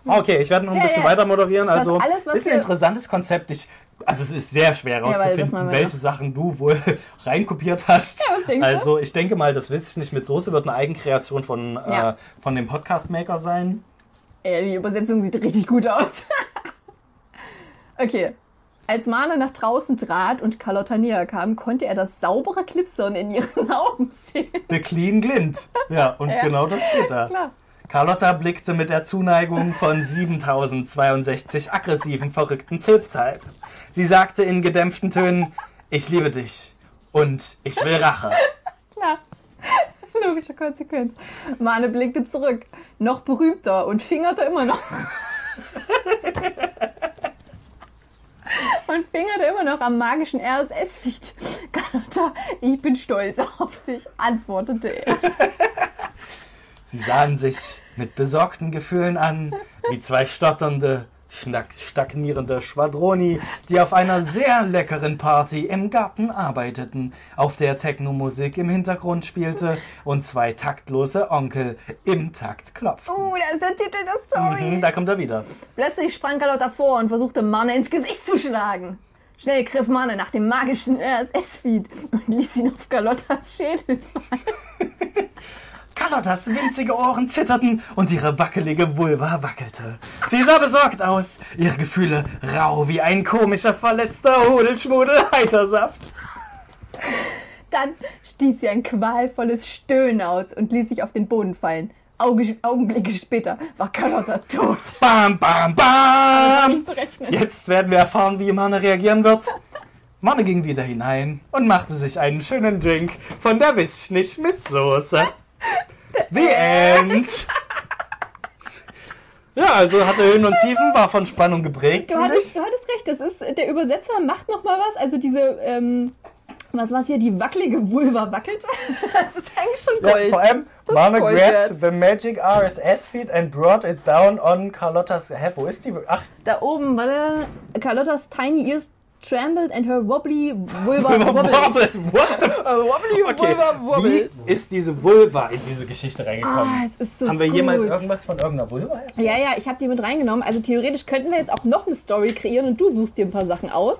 Okay, ich werde noch ein Ja, bisschen ja. weiter moderieren. Also alles, was ist ein interessantes Konzept. Ich, also es ist sehr schwer herauszufinden, wir welche Sachen du wohl reinkopiert hast. Ja, was also ich denke mal, das Witzig nicht mit Soße wird eine Eigenkreation von, Ja. äh, von dem Podcast-Maker sein. Ey, die Übersetzung sieht richtig gut aus. okay. Als Mana nach draußen trat und Carlotta näher kam, konnte er das saubere Glitzern in ihren Augen sehen. The Clean Glint. Ja, und Ja. genau das steht da. Klar. Carlotta blickte mit der Zuneigung von 7062 aggressiven, verrückten Zilpzalpen. Sie sagte in gedämpften Tönen, ich liebe dich und ich will Rache. Klar. Logische Konsequenz. Mane blickte zurück, noch berühmter und fingerte immer noch. und fingerte immer noch am magischen RSS-Feed. Carlotta, ich bin stolz auf dich, antwortete er. Sie sahen sich mit besorgten Gefühlen an, wie zwei stotternde, stagnierende Schwadroni, die auf einer sehr leckeren Party im Garten arbeiteten, auf der Techno-Musik im Hintergrund spielte und zwei taktlose Onkel im Takt klopften. Uh, das ist der Titel der Story. Mhm, da kommt er wieder. Plötzlich sprang Carlotta vor und versuchte Mane ins Gesicht zu schlagen. Schnell griff Mane nach dem magischen RSS-Feed und ließ ihn auf Carlottas Schädel fallen. Carlottas winzige Ohren zitterten und ihre wackelige Vulva wackelte. Sie sah besorgt aus, ihre Gefühle rau wie ein komischer, verletzter Hodelschmudel-Heitersaft. Dann stieß sie ein qualvolles Stöhnen aus und ließ sich auf den Boden fallen. Auge, Augenblicke später war Carlotta tot. Bam, bam, bam! Jetzt werden wir erfahren, wie Manne reagieren wird. Manne ging wieder hinein und machte sich einen schönen Drink von der Wischnich mit Soße. The End. Ja, also hatte Höhen und Tiefen, war von Spannung geprägt. Du hattest, du hattest recht, das ist, der Übersetzer macht noch mal was. Also diese, ähm, was war's hier, die wackelige Vulva wackelt. Das ist eigentlich schon Gold. Ja, vor allem, Das Gold grabbed the magic RSS feed and brought it down on Carlottas. Hä, wo ist die? Ach, Da oben, warte, Carlottas tiny ears trembled and her wobbly vulva wobbled. What? Wobbly Okay, vulva wobbled. wie ist diese Vulva in diese Geschichte reingekommen? Ah, es ist so Haben wir gut. jemals irgendwas von irgendeiner Vulva erzählt? Ja, ja, ich habe die mit reingenommen. Also theoretisch könnten wir jetzt auch noch eine Story kreieren und du suchst dir ein paar Sachen aus.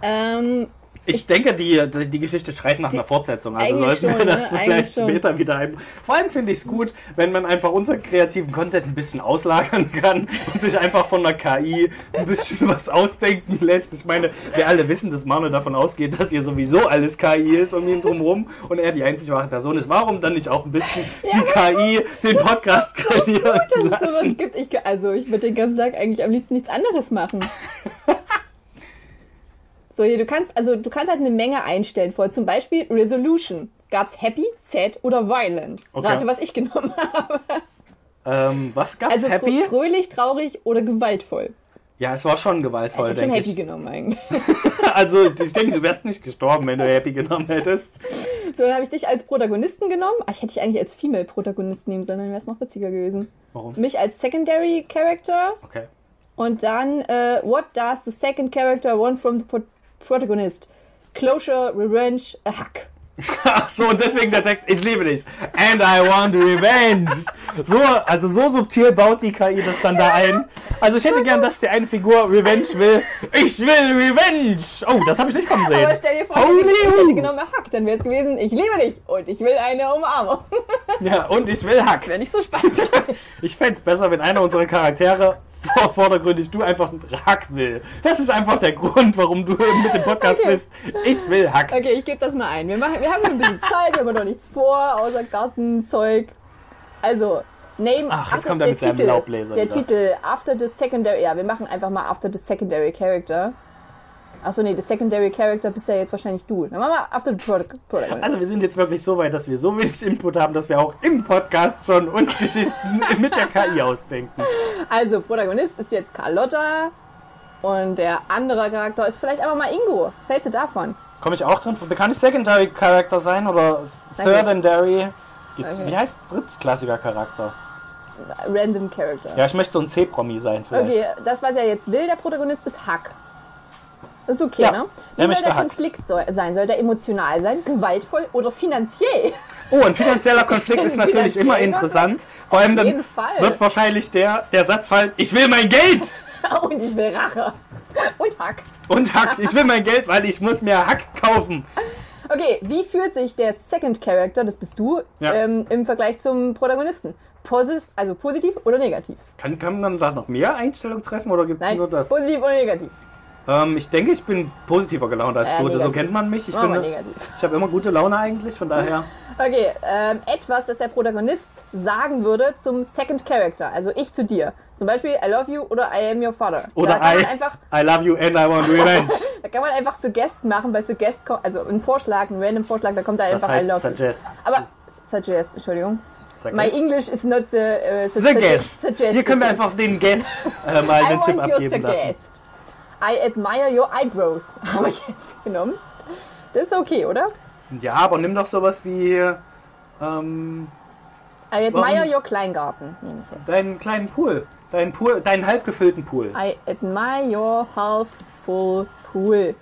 Ähm, Ich denke, die, die, die Geschichte schreit nach einer Fortsetzung. Also sollten wir schon, das ne? vielleicht Eigentlich schon. später wieder ein. Vor allem finde ich es gut, wenn man einfach unseren kreativen Content ein bisschen auslagern kann und sich einfach von der KI ein bisschen was ausdenken lässt. Ich meine, wir alle wissen, dass Manu davon ausgeht, dass hier sowieso alles KI ist um ihn drumherum und er die einzig wahre Person ist. Warum dann nicht auch ein bisschen die KI den Podcast kreieren dass es sowas lassen? gibt. Ich, also ich würde den ganzen Tag eigentlich am liebsten nichts anderes machen. So, hier, du kannst, also du kannst halt eine Menge einstellen. Vor zum Beispiel Resolution. Gab's Happy, Sad oder Violent? Okay. Rate, was ich genommen habe. Ähm, was gab's? Also Happy? fröhlich, traurig oder gewaltvoll. Ja, es war schon gewaltvoll, ich habe schon Happy ich. genommen eigentlich. Also ich denke, du wärst nicht gestorben, wenn du Happy genommen hättest. So, dann habe ich dich als Protagonisten genommen. Ah, ich hätte dich eigentlich als Female-Protagonist nehmen sollen, dann wäre es noch witziger gewesen. Warum? Mich als Secondary Character Okay. und dann äh, What does the second character want from the protagonist? Closure, Revenge, a hug. Ach so, und deswegen der Text, ich liebe dich. And I want revenge. So, also so subtil baut die KI das dann da ein. Also ich hätte gern, dass die eine Figur Revenge will. Ich will Revenge. Oh, das habe ich nicht kommen sehen. Aber stell dir vor, Holy ich hätte hoo. genommen a hug, dann wäre es gewesen, ich liebe dich und ich will eine Umarmung. Ja, und ich will Hack. wäre nicht so spannend. Ich fände es besser, wenn einer unserer Charaktere vordergründig du einfach Hack will. Das ist einfach der Grund, warum du mit dem Podcast Okay. bist. Ich will Hack. Okay, ich gebe das mal ein. Wir, machen, wir haben noch ein bisschen Zeit, wir haben noch nichts vor, außer Gartenzeug. Also, Name. Ach, jetzt kommt er der mit seinem Laubbläser Der wieder. Titel, After the Secondary. Ja, wir machen einfach mal After the Secondary Character. Achso, nee, der Secondary Character bist ja jetzt wahrscheinlich du. Dann machen wir after the Prot- Protagonist. Also wir sind jetzt wirklich so weit, dass wir so wenig Input haben, dass wir auch im Podcast schon uns Geschichten mit der KI ausdenken. Also, Protagonist ist jetzt Carlotta und der andere Charakter ist vielleicht einfach mal Ingo. Was hältst du davon? Komme ich auch drin? Kann ich Secondary Charakter sein oder. Thirdendary? Gibt's, Okay. Wie heißt drittklassiger Charakter? Random Character. Ja, ich möchte so ein C-Promi sein vielleicht. Okay, das, was er jetzt will, der Protagonist ist Hack. Das ist okay, Ja, ne? Wie soll der. Konflikt so sein? Soll der emotional sein, gewaltvoll oder finanziell? Oh, ein finanzieller Konflikt ist natürlich immer interessant. Vor allem dann Fall. wird wahrscheinlich der, der Satz fallen, ich will mein Geld! Und ich will Rache. Und Hack. Und Hack, ich will mein Geld, weil ich muss mir Hack kaufen. Okay, wie fühlt sich der Second Character, das bist du, Ja. ähm, im Vergleich zum Protagonisten? Positiv, also positiv oder negativ? Kann, kann man da noch mehr Einstellungen treffen oder gibt es nur das? positiv oder negativ? Ähm, ich denke, ich bin positiver gelaunt als Äh, du. So negativ. kennt man mich. Ich, bin, ich habe immer gute Laune eigentlich, von daher. Okay, ähm, etwas, das der Protagonist sagen würde zum Second Character, also ich zu dir. Zum Beispiel I love you oder I am your father. Oder I, einfach, I love you and I want revenge. da kann man einfach Suggest machen, bei Suggest kommt, also ein Vorschlag, ein random Vorschlag, da kommt da Das einfach I heißt love suggest. you. Aber suggest, Entschuldigung. Suggest. My English is not the, uh, The guest. suggest. Hier können wir einfach den Guest äh, mal I einen Tipp abgeben lassen. I admire your eyebrows. Habe ich jetzt genommen. Das ist okay, oder? Ja, aber nimm doch sowas wie ähm, I admire your Kleingarten, nehme ich jetzt. deinen kleinen Pool. Deinen Pool, deinen halb gefüllten Pool. I admire your half full pool.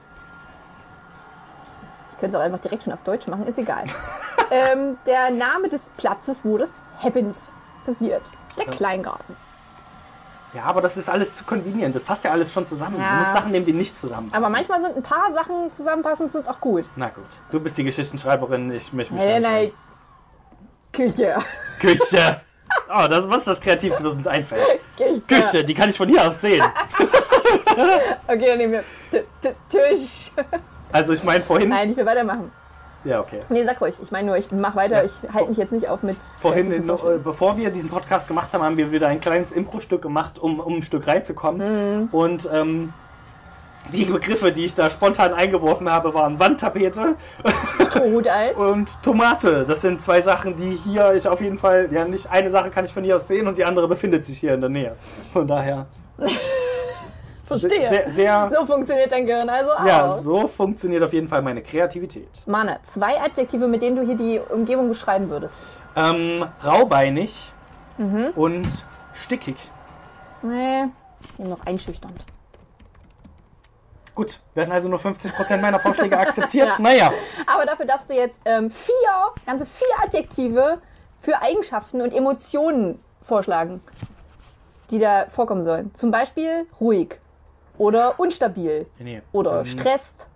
Ich könnte es auch einfach direkt schon auf Deutsch machen, ist egal. ähm, der Name des Platzes, wo das happened, passiert. Der Kleingarten. Ja, aber das ist alles zu convenient. Das passt ja alles schon zusammen. Ja. Du musst Sachen nehmen, die nicht zusammenpassen. Aber manchmal sind ein paar Sachen zusammenpassend, sind auch gut. Na gut. Du bist die Geschichtenschreiberin, ich möchte mich Hey, nein. Küche. Küche. Oh, das, was ist das Kreativste, was uns einfällt? Küche. Küche, die kann ich von hier aus sehen. Okay, dann nehmen wir T- T- Tisch. Also ich meine vorhin. Nein, ich will weitermachen. Ja, okay. Nee, sag ruhig. Ich meine nur, ich mach weiter. Ja. Ich halte mich jetzt nicht auf mit. Vorhin, Vorschlägen. äh, bevor wir diesen Podcast gemacht haben, haben wir wieder ein kleines Impro-Stück gemacht, um, um ein Stück reinzukommen. Mhm. Und ähm, die Begriffe, die ich da spontan eingeworfen habe, waren Wandtapete Strohhuteis. und Tomate. Das sind zwei Sachen, die hier ich auf jeden Fall, ja nicht eine Sache kann ich von hier aus sehen und die andere befindet sich hier in der Nähe. Von daher Verstehe. sehr, sehr So funktioniert dein Gehirn also auch. ja, so funktioniert auf jeden Fall meine Kreativität. Manne, zwei Adjektive, mit denen du hier die Umgebung beschreiben würdest. Ähm, raubeinig Mhm. und stickig. Nee, eben noch einschüchternd. Gut, werden also nur 50% meiner Vorschläge akzeptiert. Ja. Naja, Aber dafür darfst du jetzt ähm, vier, ganze vier Adjektive für Eigenschaften und Emotionen vorschlagen, die da vorkommen sollen. Zum Beispiel ruhig oder unstabil nee. oder ähm, stresst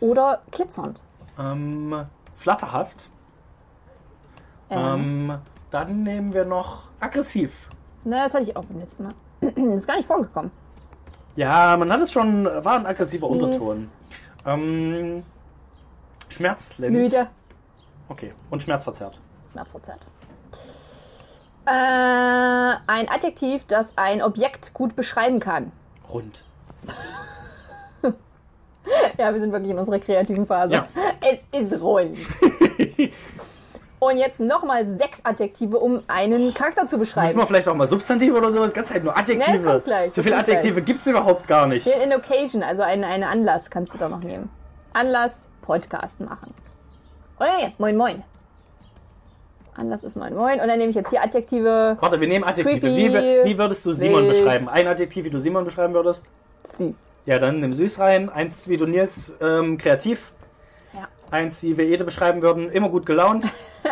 oder glitzernd. Ähm, flatterhaft. Ähm, Ähm, dann nehmen wir noch aggressiv. na, das hatte ich auch beim letzten Mal. Das ist gar nicht vorgekommen. Ja, man hat es schon, war ein aggressiver Aggressiv. Unterton. Ähm, schmerzlend. Müde, Okay, und schmerzverzerrt. schmerzverzerrt. Äh, ein Adjektiv, das ein Objekt gut beschreiben kann. Rund. Ja, wir sind wirklich in unserer kreativen Phase. Ja. Es ist rund. Und jetzt nochmal sechs Adjektive, um einen Charakter zu beschreiben. wir vielleicht auch mal Substantive oder sowas? Ganz halt nur Adjektive. Nee, so viele Adjektive gibt es überhaupt gar nicht. Hier in Occasion, also einen, einen Anlass kannst du da noch nehmen. Anlass, Podcast machen. Ja, moin moin. Anlass ist moin moin. Und dann nehme ich jetzt hier Adjektive Warte, wir nehmen Adjektive. Creepy, Wie, wie- wie würdest du Simon wild. beschreiben? Ein Adjektiv, wie du Simon beschreiben würdest? Süß. Ja, dann nimm süß rein. Eins, wie du Nils ähm, kreativ. Ja. Eins, wie wir Ede beschreiben würden, immer gut gelaunt.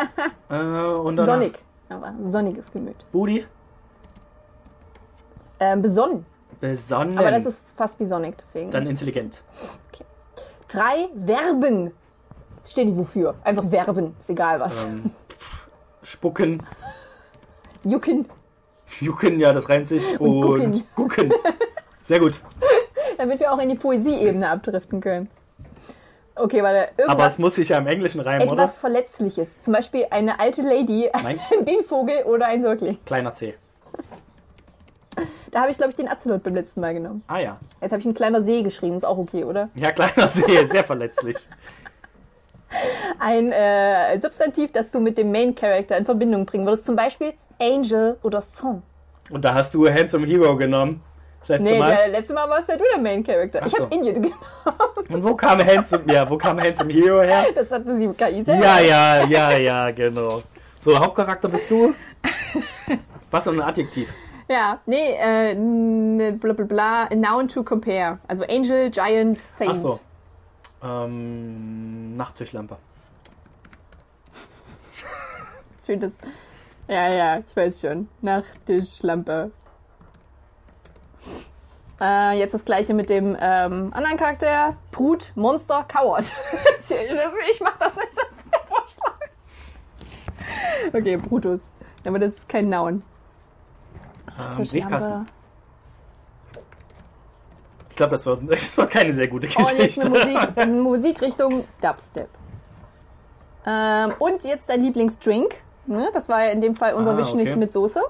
äh, und dann Sonnig. Aber sonniges Gemüt. Budi. Ähm, besonnen. Besonnen. Aber das ist fast wie sonnig, deswegen. dann intelligent. Drei Verben. Stehen die wofür? Einfach Verben, ist egal was. Ähm, spucken. Jucken, Jucken, ja, das reimt sich. Und, gucken. gucken. Sehr gut. damit wir auch in die Poesieebene abdriften können. Okay, warte. Aber es muss sich ja im Englischen reimen, etwas oder? Verletzliches. Zum Beispiel eine alte Lady, Nein. ein Bienenvogel oder ein Säugling. Kleiner C. Da habe ich, glaube ich, den Azelot beim letzten Mal genommen. Ah ja. Jetzt habe ich ein kleiner See geschrieben, ist auch okay, oder? Ja, kleiner See, sehr verletzlich. Ein äh, Substantiv, das du mit dem Main Character in Verbindung bringen würdest. Zum Beispiel Angel oder Song. Und da hast du Handsome Hero genommen. Das letzte Nee, Mal. der letzte Mal warst ja du der Main Character. Ach Ich habe so. Idiot genommen. Und wo kam Handsome, ja, wo kam Handsome Hero her? Das hatte sie KI selber. Ja, ja, ja, ja, genau. So, Hauptcharakter bist du? Was für ein Adjektiv? Ja, nee, äh, n- bla bla bla, a noun to compare. Also Angel, Giant, Saint. Ach so. Ähm, Nachttischlampe. Schön, das. Ja, ja, ich weiß schon. Nachttischlampe. Äh, jetzt das gleiche mit dem ähm, anderen Charakter. Brut, Monster, Coward. ich mach das nicht, das ist der Vorschlag. Okay, Brutus. Aber das ist kein Noun. Ähm, Briefkasten. Ich glaube, das, das war keine sehr gute Oh, und jetzt Geschichte. eine Musik, Musikrichtung Dubstep. Ähm, und jetzt dein Lieblingsdrink. Ne? Das war ja in dem Fall unser Ah, Wisch okay. nicht mit Soße.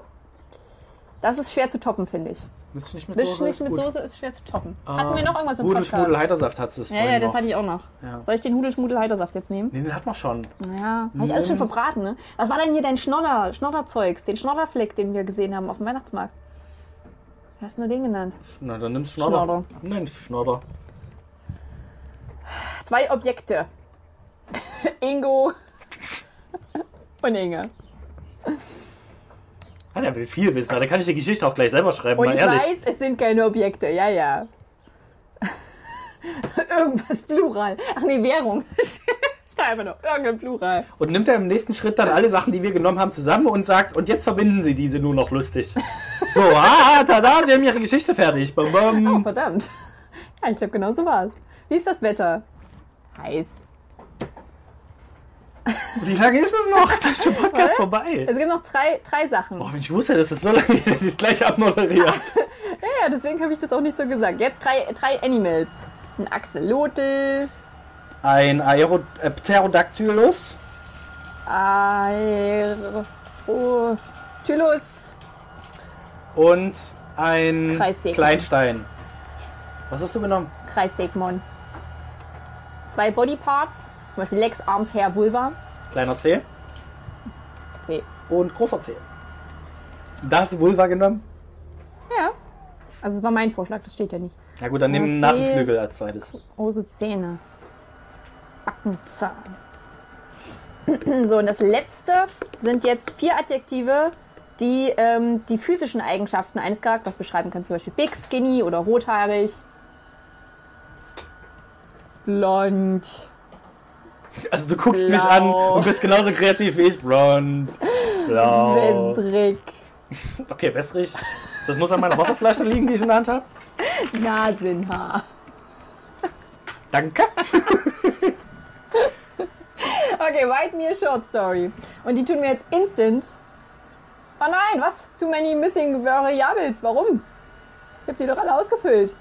Das ist schwer zu toppen, finde ich. Willst du nicht mit Soße? nicht Ist mit. Soße ist schwer zu toppen. Ah, Hatten wir noch irgendwas im Hudel, Podcast? Schmudel, Heitersaft hat es ja, ja, das noch. hatte ich auch noch. Ja. Soll ich den Hudel-Schmudel-Heitersaft jetzt nehmen? Nee, den hat man schon. Ja, habe ich alles schon verbraten, ne? Was war denn hier dein Schnodder, Schnodderzeugs, den Schnodderfleck, den wir gesehen haben auf dem Weihnachtsmarkt? Hast du nur den genannt? Na, dann nimmst Schnodder. Schnodder. Nein, Schnodder. Zwei Objekte. Ingo und Inge. Ah, der will viel wissen. Da kann ich die Geschichte auch gleich selber schreiben, Und ich ehrlich. weiß, es sind keine Objekte, ja, ja. Irgendwas Plural. Ach nee, Währung. Einfach noch irgendein Plural. Und nimmt er im nächsten Schritt dann alle Sachen, die wir genommen haben, zusammen und sagt, und jetzt verbinden sie diese nur noch lustig. So, ah, tada, sie haben ihre Geschichte fertig. Bam, Oh, bam. verdammt. Ja, ich glaube, genau so war's. Wie ist das Wetter? Heiß. Wie lange ist es noch? Da ist der Podcast vorbei. Es gibt noch drei, drei Sachen. Boah, wenn ich wusste, dass es so lange geht, hätte ich es gleich abmoderiert. Ja, ja, deswegen habe ich das auch nicht so gesagt. Jetzt drei, drei Animals. Ein Axolotl, Ein Aero äh, Pterodactylus, Aerotylus, und ein. Kleinstein. Was hast du genommen? Kreissegmon. Zwei Bodyparts, zum Beispiel Legs, Arms, Hair, Vulva. Kleiner C See. und großer C. Da hast du Vulva genommen? Ja. Also es war mein Vorschlag, das steht ja nicht. Na gut, dann Ja, nimm C. Nasenflügel als zweites. Große Zähne. Backenzahn. So, und das letzte sind jetzt vier Adjektive, die ähm, die physischen Eigenschaften eines Charakters beschreiben können. Zum Beispiel big, skinny oder rothaarig. Blond. Also du guckst mich Blau. an und bist genauso kreativ wie ich. Blond, blau. Wässrig. Okay, wässrig. Das muss an meiner Wasserflasche liegen, die ich in der Hand habe. Nasenhaar. Danke. Okay, write me a short story. Und die tun mir jetzt instant. Oh nein, was? Too many missing variables. Warum? Ich hab die doch alle ausgefüllt.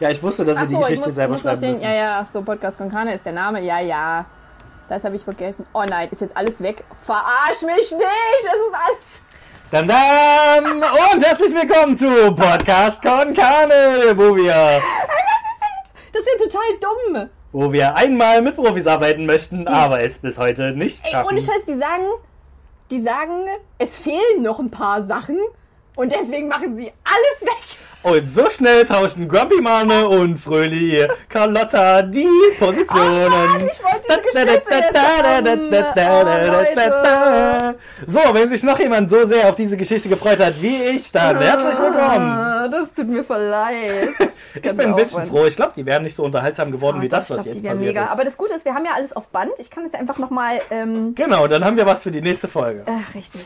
Ja, ich wusste, dass wir die Achso, ich Geschichte muss, selber muss schreiben den. müssen. Ja, ja, ach so, Podcast Konkane ist der Name. Ja, ja. Das habe ich vergessen. Oh nein, ist jetzt alles weg. Verarsch mich nicht! Es ist alles. Dann, dann und herzlich willkommen zu Podcast Konkane, wo wir, Das ja total dumm. wo wir einmal mit Profis arbeiten möchten, aber es bis heute nicht Ey, schaffen. ohne Scheiß, die sagen, die sagen, es fehlen noch ein paar Sachen und deswegen machen sie alles weg. Und so schnell tauschen Grumpy Mane und Fröhlich Carlotta die Positionen. Oh Mann, ich wollte diese Geschichte. Oh, So, wenn sich noch jemand so sehr auf diese Geschichte gefreut hat wie ich, dann herzlich willkommen. Ah, Das tut mir voll leid. Ich bin ein bisschen froh. Ich glaube, die wären nicht so unterhaltsam geworden wie das, was glaub, jetzt passiert mega. ist. Aber das Gute ist, wir haben ja alles auf Band. Ich kann es einfach nochmal. Ähm, Genau, dann haben wir was für die nächste Folge. ach, richtig.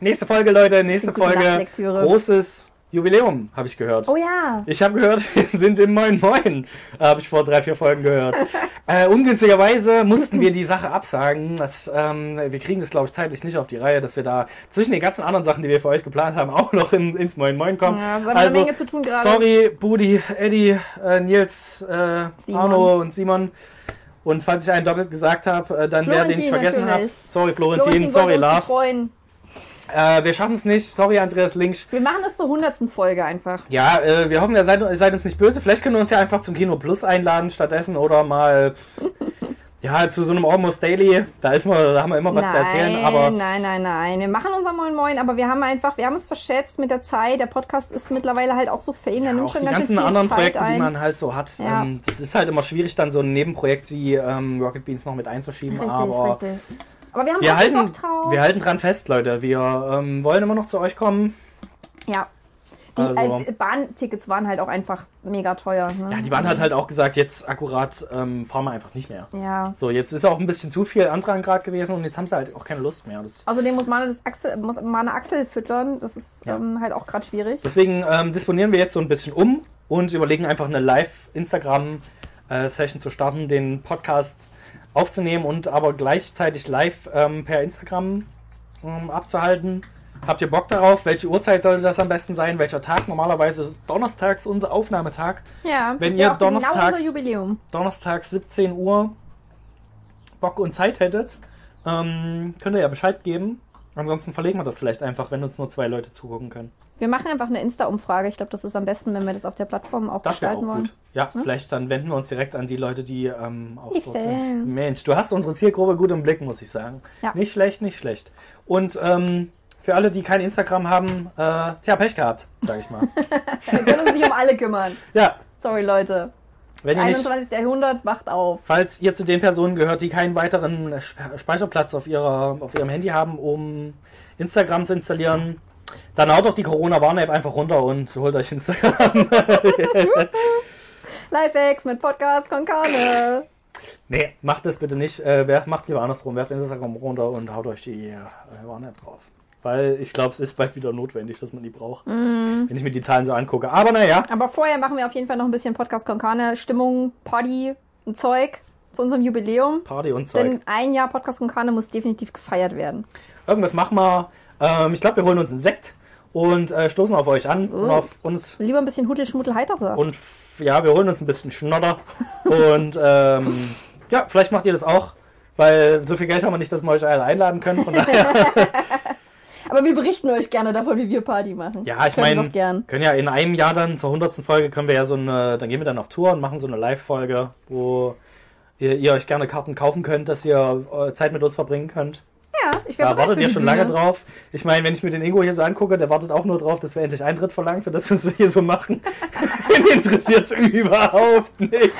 Nächste Folge, Leute, nächste Folge. Großes Jubiläum, habe ich gehört. Oh ja. Ich habe gehört, wir sind im Moin Moin. Habe ich vor drei, vier Folgen gehört. äh, ungünstigerweise mussten wir die Sache absagen. Das, ähm, wir kriegen das, glaube ich, zeitlich nicht auf die Reihe, dass wir da zwischen den ganzen anderen Sachen, die wir für euch geplant haben, auch noch in, ins Moin Moin kommen. Ja, es ist aber eine Menge zu tun gerade. Sorry, Budi, Eddie, äh, Nils, äh, Simon. Arno und Simon. Und falls ich einen doppelt gesagt habe, äh, dann wer den ich Florentin vergessen habe. Sorry, Florentin, Florentin sorry, Lars. betreuen. Äh, wir schaffen es nicht. Sorry, Andreas Links. Wir machen das zur hundertsten Folge einfach. Ja, äh, wir hoffen, ihr seid, ihr seid uns nicht böse. Vielleicht können wir uns ja einfach zum Kino Plus einladen stattdessen oder mal ja zu so einem Almost Daily. Da ist man, da haben wir immer was nein, zu erzählen. Aber nein, nein, nein. Wir machen unser Moin Moin, aber wir haben einfach, wir haben es verschätzt mit der Zeit. Der Podcast ist mittlerweile halt auch so fame, der nimmt schon die ganz ganzen viel anderen Zeit Projekte, ein. die man halt so hat. Ja. Ähm, das ist halt immer schwierig, dann so ein Nebenprojekt wie ähm, Rocket Beans noch mit einzuschieben. richtig, aber richtig. Aber wir haben wir halten, Bock drauf. wir halten dran fest, Leute. Wir ähm, wollen immer noch zu euch kommen. ja. Die Also- äh, Bahntickets waren halt auch einfach mega teuer. Ne? Ja, die Bahn hat halt auch gesagt, jetzt akkurat ähm, fahren wir einfach nicht mehr. Ja. So, jetzt ist auch ein bisschen zu viel Antrag gerade gewesen und jetzt haben sie halt auch keine Lust mehr. Das, Außerdem muss man das Achsel, muss man eine Achsel füttern. Das ist Ja. ähm, halt auch gerade schwierig. deswegen ähm, disponieren wir jetzt so ein bisschen um und überlegen einfach eine Live-Instagram-Session zu starten, den Podcast aufzunehmen und aber gleichzeitig live ähm, per Instagram ähm, abzuhalten. Habt ihr Bock darauf? Welche Uhrzeit sollte das am besten sein? Welcher Tag? Normalerweise ist donnerstags unser Aufnahmetag. Ja, Wenn ihr genau donnerstags- unser Jubiläum. Donnerstags 17 Uhr Bock und Zeit hättet, ähm, könnt ihr ja Bescheid geben. Ansonsten verlegen wir das vielleicht einfach, wenn uns nur zwei Leute zugucken können. Wir machen einfach eine Insta-Umfrage. Ich glaube, das ist am besten, wenn wir das auf der Plattform auch Das wäre auch gestalten wollen. gut. Ja, vielleicht dann wenden wir uns direkt an die Leute, die ähm, auch Die so Fans. sind. Mensch, du hast unsere Zielgruppe gut im Blick, muss ich sagen. Ja. Nicht schlecht, nicht schlecht. Und ähm, für alle, die kein Instagram haben, äh, tja, Pech gehabt, sag ich mal. Wir können uns nicht um alle kümmern. ja, Sorry, Leute. wenn ihr nicht 21. Jahrhundert, wacht auf. Falls ihr zu den Personen gehört, die keinen weiteren Spe- Speicherplatz auf, ihrer, auf ihrem Handy haben, um Instagram zu installieren, dann haut doch die Corona-Warn-App einfach runter und holt euch Instagram. Lifehacks mit Podcast Konkane. nee, macht das bitte nicht. Äh, wer, macht's lieber andersrum. Werft Instagram runter und haut euch die äh, Warn-App drauf. Weil ich glaube, es ist bald wieder notwendig, dass man die braucht. Wenn ich mir die Zahlen so angucke. Aber naja, Aber vorher machen wir auf jeden Fall noch ein bisschen Podcast Konkane, Stimmung, Party und Zeug zu unserem Jubiläum. Party und Zeug. Denn ein Jahr Podcast Konkane muss definitiv gefeiert werden. Irgendwas machen wir. Ähm, ich glaube, wir holen uns einen Sekt und äh, stoßen auf euch an und auf uns Lieber ein bisschen Hudel, Schmuddel, Heiterse. Und ja, wir holen uns ein bisschen Schnodder. Und ähm, ja, vielleicht macht ihr das auch, weil so viel Geld haben wir nicht, dass wir euch alle einladen können. Aber wir berichten euch gerne davon, wie wir Party machen. ja, ich meine, können ja in einem Jahr dann zur 100. Folge können wir ja so eine, dann gehen wir dann auf Tour und machen so eine Live-Folge, wo ihr, ihr euch gerne Karten kaufen könnt, dass ihr äh, Zeit mit uns verbringen könnt. Ja, ich werde Da wartet ihr schon lange drauf. Ich meine, wenn ich mir den Ingo hier so angucke, der wartet auch nur drauf, dass wir endlich Eintritt verlangen für das, was wir hier so machen. Ihn interessiert es überhaupt nicht.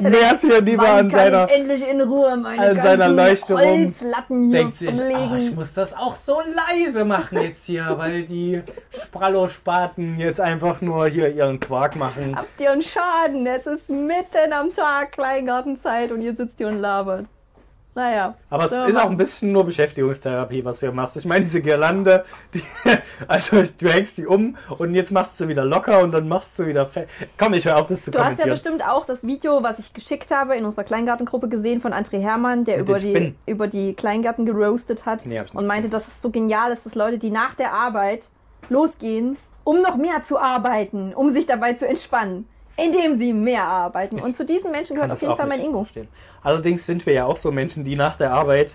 Mehr hat hier lieber Wann an seiner ich endlich in Ruhe meine an seiner Leuchte rum. Holzlatten hier denkt sich, ah, ich muss das auch so leise machen jetzt hier, weil die Sprallo-Spaten jetzt einfach nur hier ihren Quark machen. Habt ihr einen Schaden? Es ist mitten am Tag, Kleingartenzeit und ihr sitzt hier und labert. Naja. Aber es sollen wir ist auch ein bisschen nur Beschäftigungstherapie, was du hier machst. Ich meine, diese Girlande, die, also du hängst die um und jetzt machst du wieder locker und dann machst du wieder fe Komm, ich hör auf, das zu Du hast ja bestimmt auch das Video, was ich geschickt habe, in unserer Kleingartengruppe gesehen von André Hermann, der Mit über die, Spinnen. über die Kleingärten geroastet hat Nee, und meinte, dass es so genial ist, dass Leute, die nach der Arbeit losgehen, um noch mehr zu arbeiten, um sich dabei zu entspannen, indem sie mehr arbeiten. und zu diesen Menschen gehört auf jeden Fall mein Ingo. verstehen. Allerdings sind wir ja auch so Menschen, die nach der Arbeit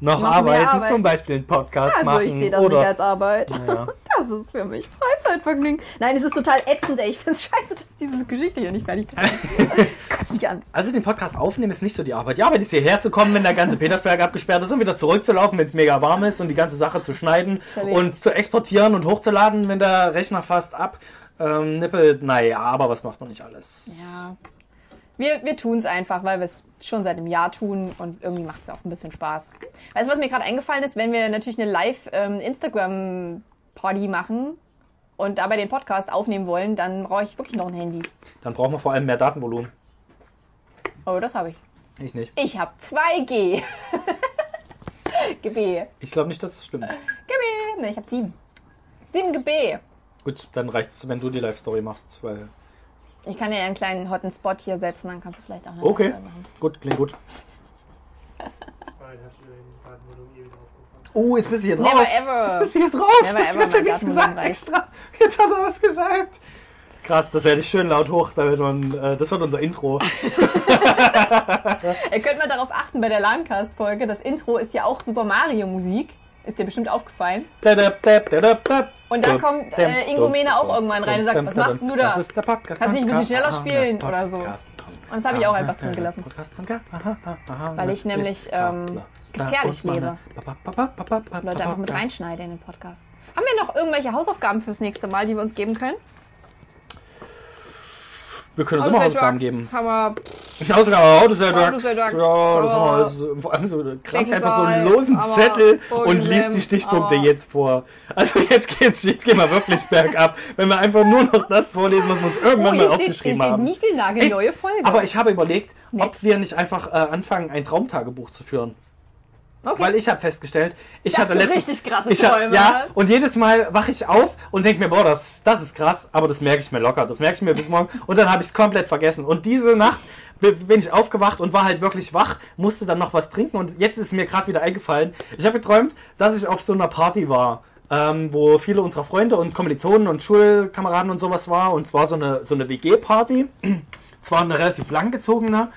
noch, Noch arbeiten, Arbeit. zum Beispiel einen Podcast Also machen. ich sehe das oder nicht als Arbeit. Naja. Das ist für mich Freizeitvergnügen. Nein, es ist total ätzend, ey. Ich finde es scheiße, dass diese Geschichte hier nicht fertig ist. Das kotzt mich an. Also den Podcast aufnehmen ist nicht so die Arbeit. Die Arbeit ist hierher zu kommen, wenn der ganze Petersberg abgesperrt ist und wieder zurückzulaufen, wenn es mega warm ist und die ganze Sache zu schneiden Chillig. und zu exportieren und hochzuladen, wenn der Rechner fast ab ähm, nippelt. Naja, aber was macht man nicht alles? Ja. Wir, wir tun es einfach, weil wir es schon seit einem Jahr tun und irgendwie macht es auch ein bisschen Spaß. Weißt du, was mir gerade eingefallen ist? Wenn wir natürlich eine Live-Instagram-Party machen und dabei den Podcast aufnehmen wollen, dann brauche ich wirklich noch ein Handy. Dann brauchen wir vor allem mehr Datenvolumen. Aber das habe ich. Ich nicht. Ich habe 2G. GB. Ich glaube nicht, dass das stimmt. GB. Ne, ich habe 7. 7 GB. Gut, dann reicht's, wenn du die Live-Story machst, weil. Ich kann ja einen kleinen hotten Spot hier setzen, dann kannst du vielleicht auch eine Okay, Live-Story machen. gut, klingt gut. Oh, jetzt bist du hier drauf. Never ever. Jetzt bist du hier drauf. Never jetzt ever, hat er nichts gesagt reicht. extra. Jetzt hat er was gesagt. Krass, das werde ich schön laut hoch, damit man, äh, das wird unser Intro. Ihr könnt mal darauf achten bei der Landcast-Folge. Das Intro ist ja auch Super Mario-Musik. Ist dir bestimmt aufgefallen. Dadap, dap, dadap, dap. Und dann Dum, kommt, äh, Ingo Mene auch irgendwann rein und sagt, was machst du da? Das ist der Podcast. Kannst du nicht ein bisschen schneller spielen der oder so? Und das habe ich auch einfach drin gelassen. Weil ich nämlich, ähm, gefährlich lebe. Leute einfach mit reinschneiden in den Podcast. Haben wir noch irgendwelche Hausaufgaben fürs nächste Mal, die wir uns geben können? Wir können uns immer Hausaufgaben geben. How to Drugs. Sell Ja, das haben wir. Das ist vor allem so Denken einfach so einen losen aber Zettel und liest die Stichpunkte aber- jetzt vor. Also jetzt geht's, jetzt gehen wir wirklich bergab. Wenn wir einfach nur noch das vorlesen, was wir uns Oh, irgendwann hier mal steht, aufgeschrieben steht haben. Ey, neue Folge. Aber ich habe überlegt, Nett. ob wir nicht einfach äh, anfangen, ein Traumtagebuch zu führen. Okay. Weil ich habe festgestellt, ich Dass hatte du letztes richtig krasse ich hab, Träume Ja, hast. und jedes Mal wache ich auf und denke mir, boah, das, das ist krass, aber das merke ich mir locker. Das merke ich mir bis morgen. Und dann habe ich es komplett vergessen. Und diese Nacht bin ich aufgewacht und war halt wirklich wach, musste dann noch was trinken und jetzt ist mir gerade wieder eingefallen. Ich habe geträumt, dass ich auf so einer Party war. Ähm, wo viele unserer Freunde und Kommilitonen und Schulkameraden und sowas war. Und zwar so eine, so eine WG-Party. Zwar eine relativ langgezogene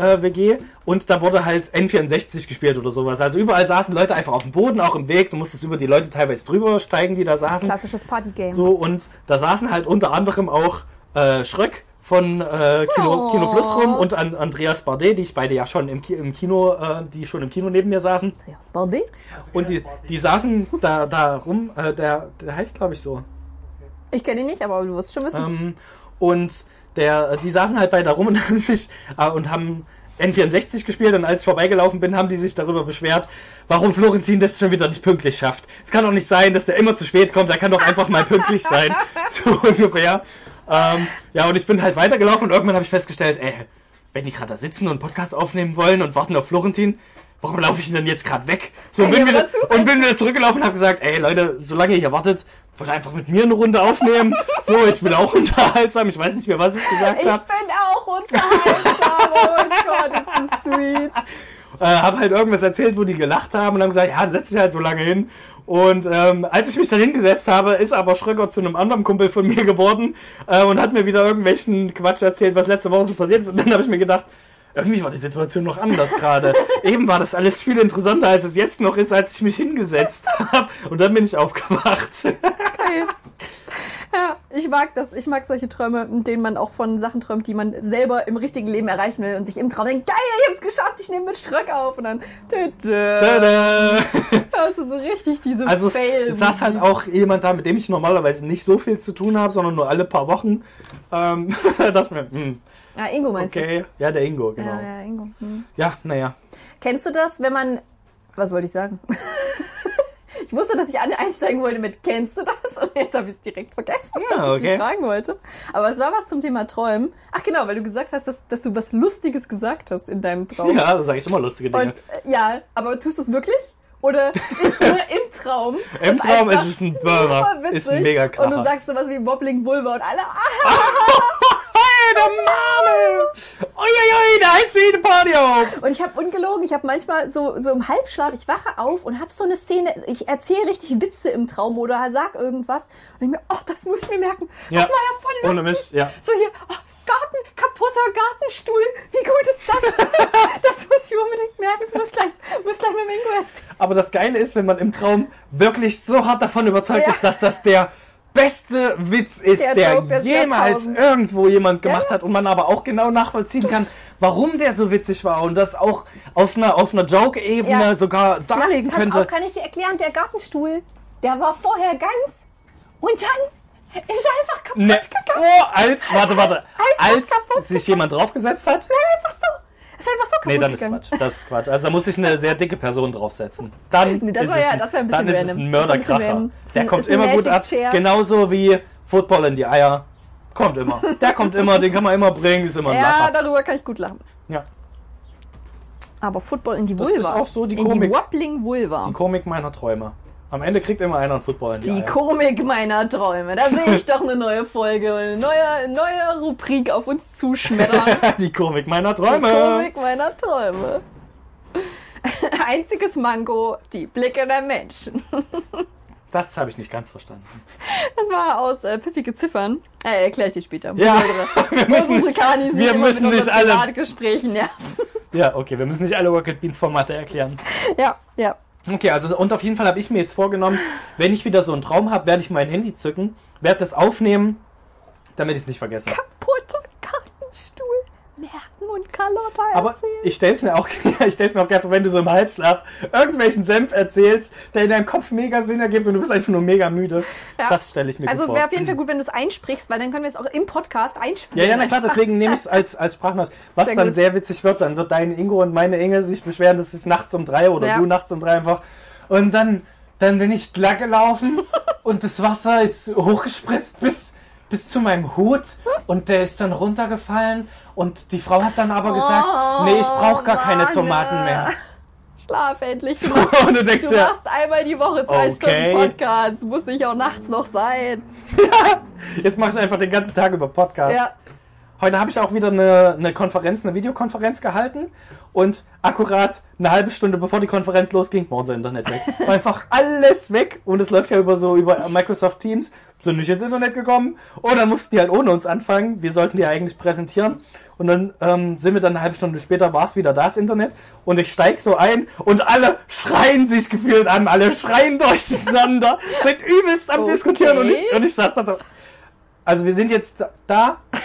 äh, WG und da wurde halt N64 gespielt oder sowas. Also überall saßen Leute einfach auf dem Boden, auch im Weg. Du musstest über die Leute teilweise drüber steigen, die da saßen. Klassisches Partygame. So und da saßen halt unter anderem auch äh, Schröck von äh, Kino, Oh. Kino Plus rum und an Andreas Bardet, die ich beide ja schon im, Ki im Kino, äh, die schon im Kino neben mir saßen. Andreas Bardet? Und die, die saßen da, da rum, äh, der, der heißt glaube ich so. Ich kenne ihn nicht, aber du wirst schon wissen. Ähm, und der, die saßen halt beide da rum und haben sich äh, und haben N64 gespielt und als ich vorbeigelaufen bin, haben die sich darüber beschwert, warum Florentin das schon wieder nicht pünktlich schafft. Es kann doch nicht sein, dass der immer zu spät kommt, der kann doch einfach mal pünktlich sein. So ungefähr. Ähm, ja, und ich bin halt weitergelaufen und irgendwann habe ich festgestellt, ey, wenn die gerade da sitzen und Podcast aufnehmen wollen und warten auf Florentin, warum laufe ich denn jetzt gerade weg? So, und bin, wieder, und bin wieder zurückgelaufen und habe gesagt, ey Leute, solange ihr hier wartet, wollt ihr einfach mit mir eine Runde aufnehmen. So, ich bin auch unterhaltsam, ich weiß nicht mehr, was ich gesagt ich habe. bin auch unterhaltsam. oh Gott, das ist sweet. Äh, habe halt irgendwas erzählt, wo die gelacht haben und haben gesagt, ja, setz dich halt so lange hin. Und ähm, als ich mich dann hingesetzt habe, ist aber Schröcker zu einem anderen Kumpel von mir geworden äh, und hat mir wieder irgendwelchen Quatsch erzählt, was letzte Woche so passiert ist. Und dann habe ich mir gedacht, irgendwie war die Situation noch anders gerade. Eben war das alles viel interessanter, als es jetzt noch ist, als ich mich hingesetzt habe. Und dann bin ich aufgewacht. Geil. Ja, ich mag das. Ich mag solche Träume, in denen man auch von Sachen träumt, die man selber im richtigen Leben erreichen will und sich im Traum denkt, geil, ich hab's geschafft, ich nehme mit Schröck auf und dann tada, Tada! hast du so richtig diese Also es saß halt auch jemand da, mit dem ich normalerweise nicht so viel zu tun habe, sondern nur alle paar Wochen. Ähm, da dachte ich mir, hm, Ja, Ingo meinst okay, ja, der Ingo, du? genau. Ja, ja, Ingo. Hm. Ja, naja. Kennst du das, wenn man. Was wollte ich sagen? ich wusste, dass ich an- einsteigen wollte mit Kennst du das? Und jetzt habe ich es direkt vergessen, Ja, was ich okay. dich fragen wollte. Aber es war was zum Thema Träumen. Ach genau, weil du gesagt hast, dass, dass du was Lustiges gesagt hast in deinem Traum. Ja, da sage ich immer lustige Dinge. Und äh, ja, aber tust du es wirklich? Oder ist nur im Traum? Im Traum ist es ein super Ist ein mega Und Kracher. du sagst sowas wie Wobbling Vulva und alle. Der Mame! Uiuiui, da ist die Party auf! Und ich habe ungelogen, ich habe manchmal so, so im Halbschlaf, ich wache auf und habe so eine Szene, ich erzähle richtig Witze im Traum oder sag irgendwas und denke mir, oh, das muss ich mir merken. Ja, Das war ja voll ohne. Mist, ja. So hier, oh, Garten, kaputter Gartenstuhl, wie gut ist das? das muss ich unbedingt merken, das muss ich gleich, muss ich gleich mit Mingo erzählen. Aber das Geile ist, wenn man im Traum wirklich so hart davon überzeugt Ja. ist, dass das der beste Witz ist, Der der, Joke jemals irgendwo jemand gemacht Ja. hat und man aber auch genau nachvollziehen kann, warum der so witzig war und das auch auf einer, auf einer Joke-Ebene Ja. sogar darlegen Pass könnte. auf, kann ich dir erklären, der Gartenstuhl, der war vorher ganz und dann ist er einfach kaputt Ne, gegangen. oh, als, warte, warte, Einfach als sich jemand draufgesetzt hat? Einfach so. Ist einfach so kaputt Nee, dann ist gegangen. Quatsch. Das ist Quatsch. Also da muss ich eine sehr dicke Person draufsetzen. Dann Nee, das ist war es ja- ein, das dann ist es ein Das ist Mörderkracher. Das ist Der kommt ist immer gut ab. Chair. Genauso wie Football in die Eier. Kommt immer. Der kommt immer, den kann man immer bringen, ist immer ein Ja, Lacher. darüber kann ich gut lachen. Ja. Aber Football in die Das Vulva. ist auch so die in Komik. die Wobbling Vulva. Die Komik meiner Träume. Am Ende kriegt immer einer einen Football in die, Die Eier. Komik meiner Träume. Da sehe ich doch eine neue Folge, eine neue, neue Rubrik auf uns zuschmettern. die Komik meiner Die Träume. Komik meiner Träume. Einziges Mango, die Blicke der Menschen. Das habe ich nicht ganz verstanden. Das war aus äh, Pfiffige Ziffern. Äh, erkläre ich dir später. Ja, wir müssen, Kanis wir müssen nicht alle. Privatgesprächen nerven. Ja, okay, wir müssen nicht alle Rocket Beans Formate erklären. Ja, ja. Okay, also und auf jeden Fall habe ich mir jetzt vorgenommen, wenn ich wieder so einen Traum habe, werde ich mein Handy zücken, werde das aufnehmen, damit ich es nicht vergesse. Merken und Carlotta Aber erzählen. ich stell's mir auch, ich stell's mir auch gerne vor, wenn du so im Halbschlaf irgendwelchen Senf erzählst, der in deinem Kopf mega Sinn ergibt und du bist einfach nur mega müde. Ja. Das stelle ich mir Also gut es wäre vor. auf jeden Fall gut, wenn du es einsprichst, weil dann können wir es auch im Podcast einspielen. Ja, ja, na klar, deswegen nehme ich es als, als Sprachnachricht. Was Sehr dann gut. sehr witzig wird, dann wird dein Ingo und meine Inge sich beschweren, dass ich nachts um drei oder Ja. du nachts um drei einfach. Und dann, dann bin ich lang gelaufen und das Wasser ist hochgespritzt bis, bis zu meinem Hut und der ist dann runtergefallen und die Frau hat dann aber gesagt, Oh, nee, ich brauche gar keine Mann. Tomaten mehr. Schlaf endlich. Du, So, machst, du denkst du ja, machst einmal die Woche zwei Okay. Stunden Podcast. Muss nicht auch nachts noch sein. jetzt mache ich einfach den ganzen Tag über Podcast. Ja. Heute habe ich auch wieder eine, eine Konferenz, eine Videokonferenz gehalten und akkurat eine halbe Stunde bevor die Konferenz losging, war unser Internet weg. War einfach alles weg und es läuft ja über so über Microsoft Teams. Sind nicht ins Internet gekommen und dann mussten die halt ohne uns anfangen. Wir sollten die eigentlich präsentieren und dann ähm, sind wir dann eine halbe Stunde später, war es wieder das Internet und ich steig so ein und alle schreien sich gefühlt an, alle schreien durcheinander, sind übelst am Okay. Diskutieren und ich, und ich saß da. so, Also wir sind jetzt da.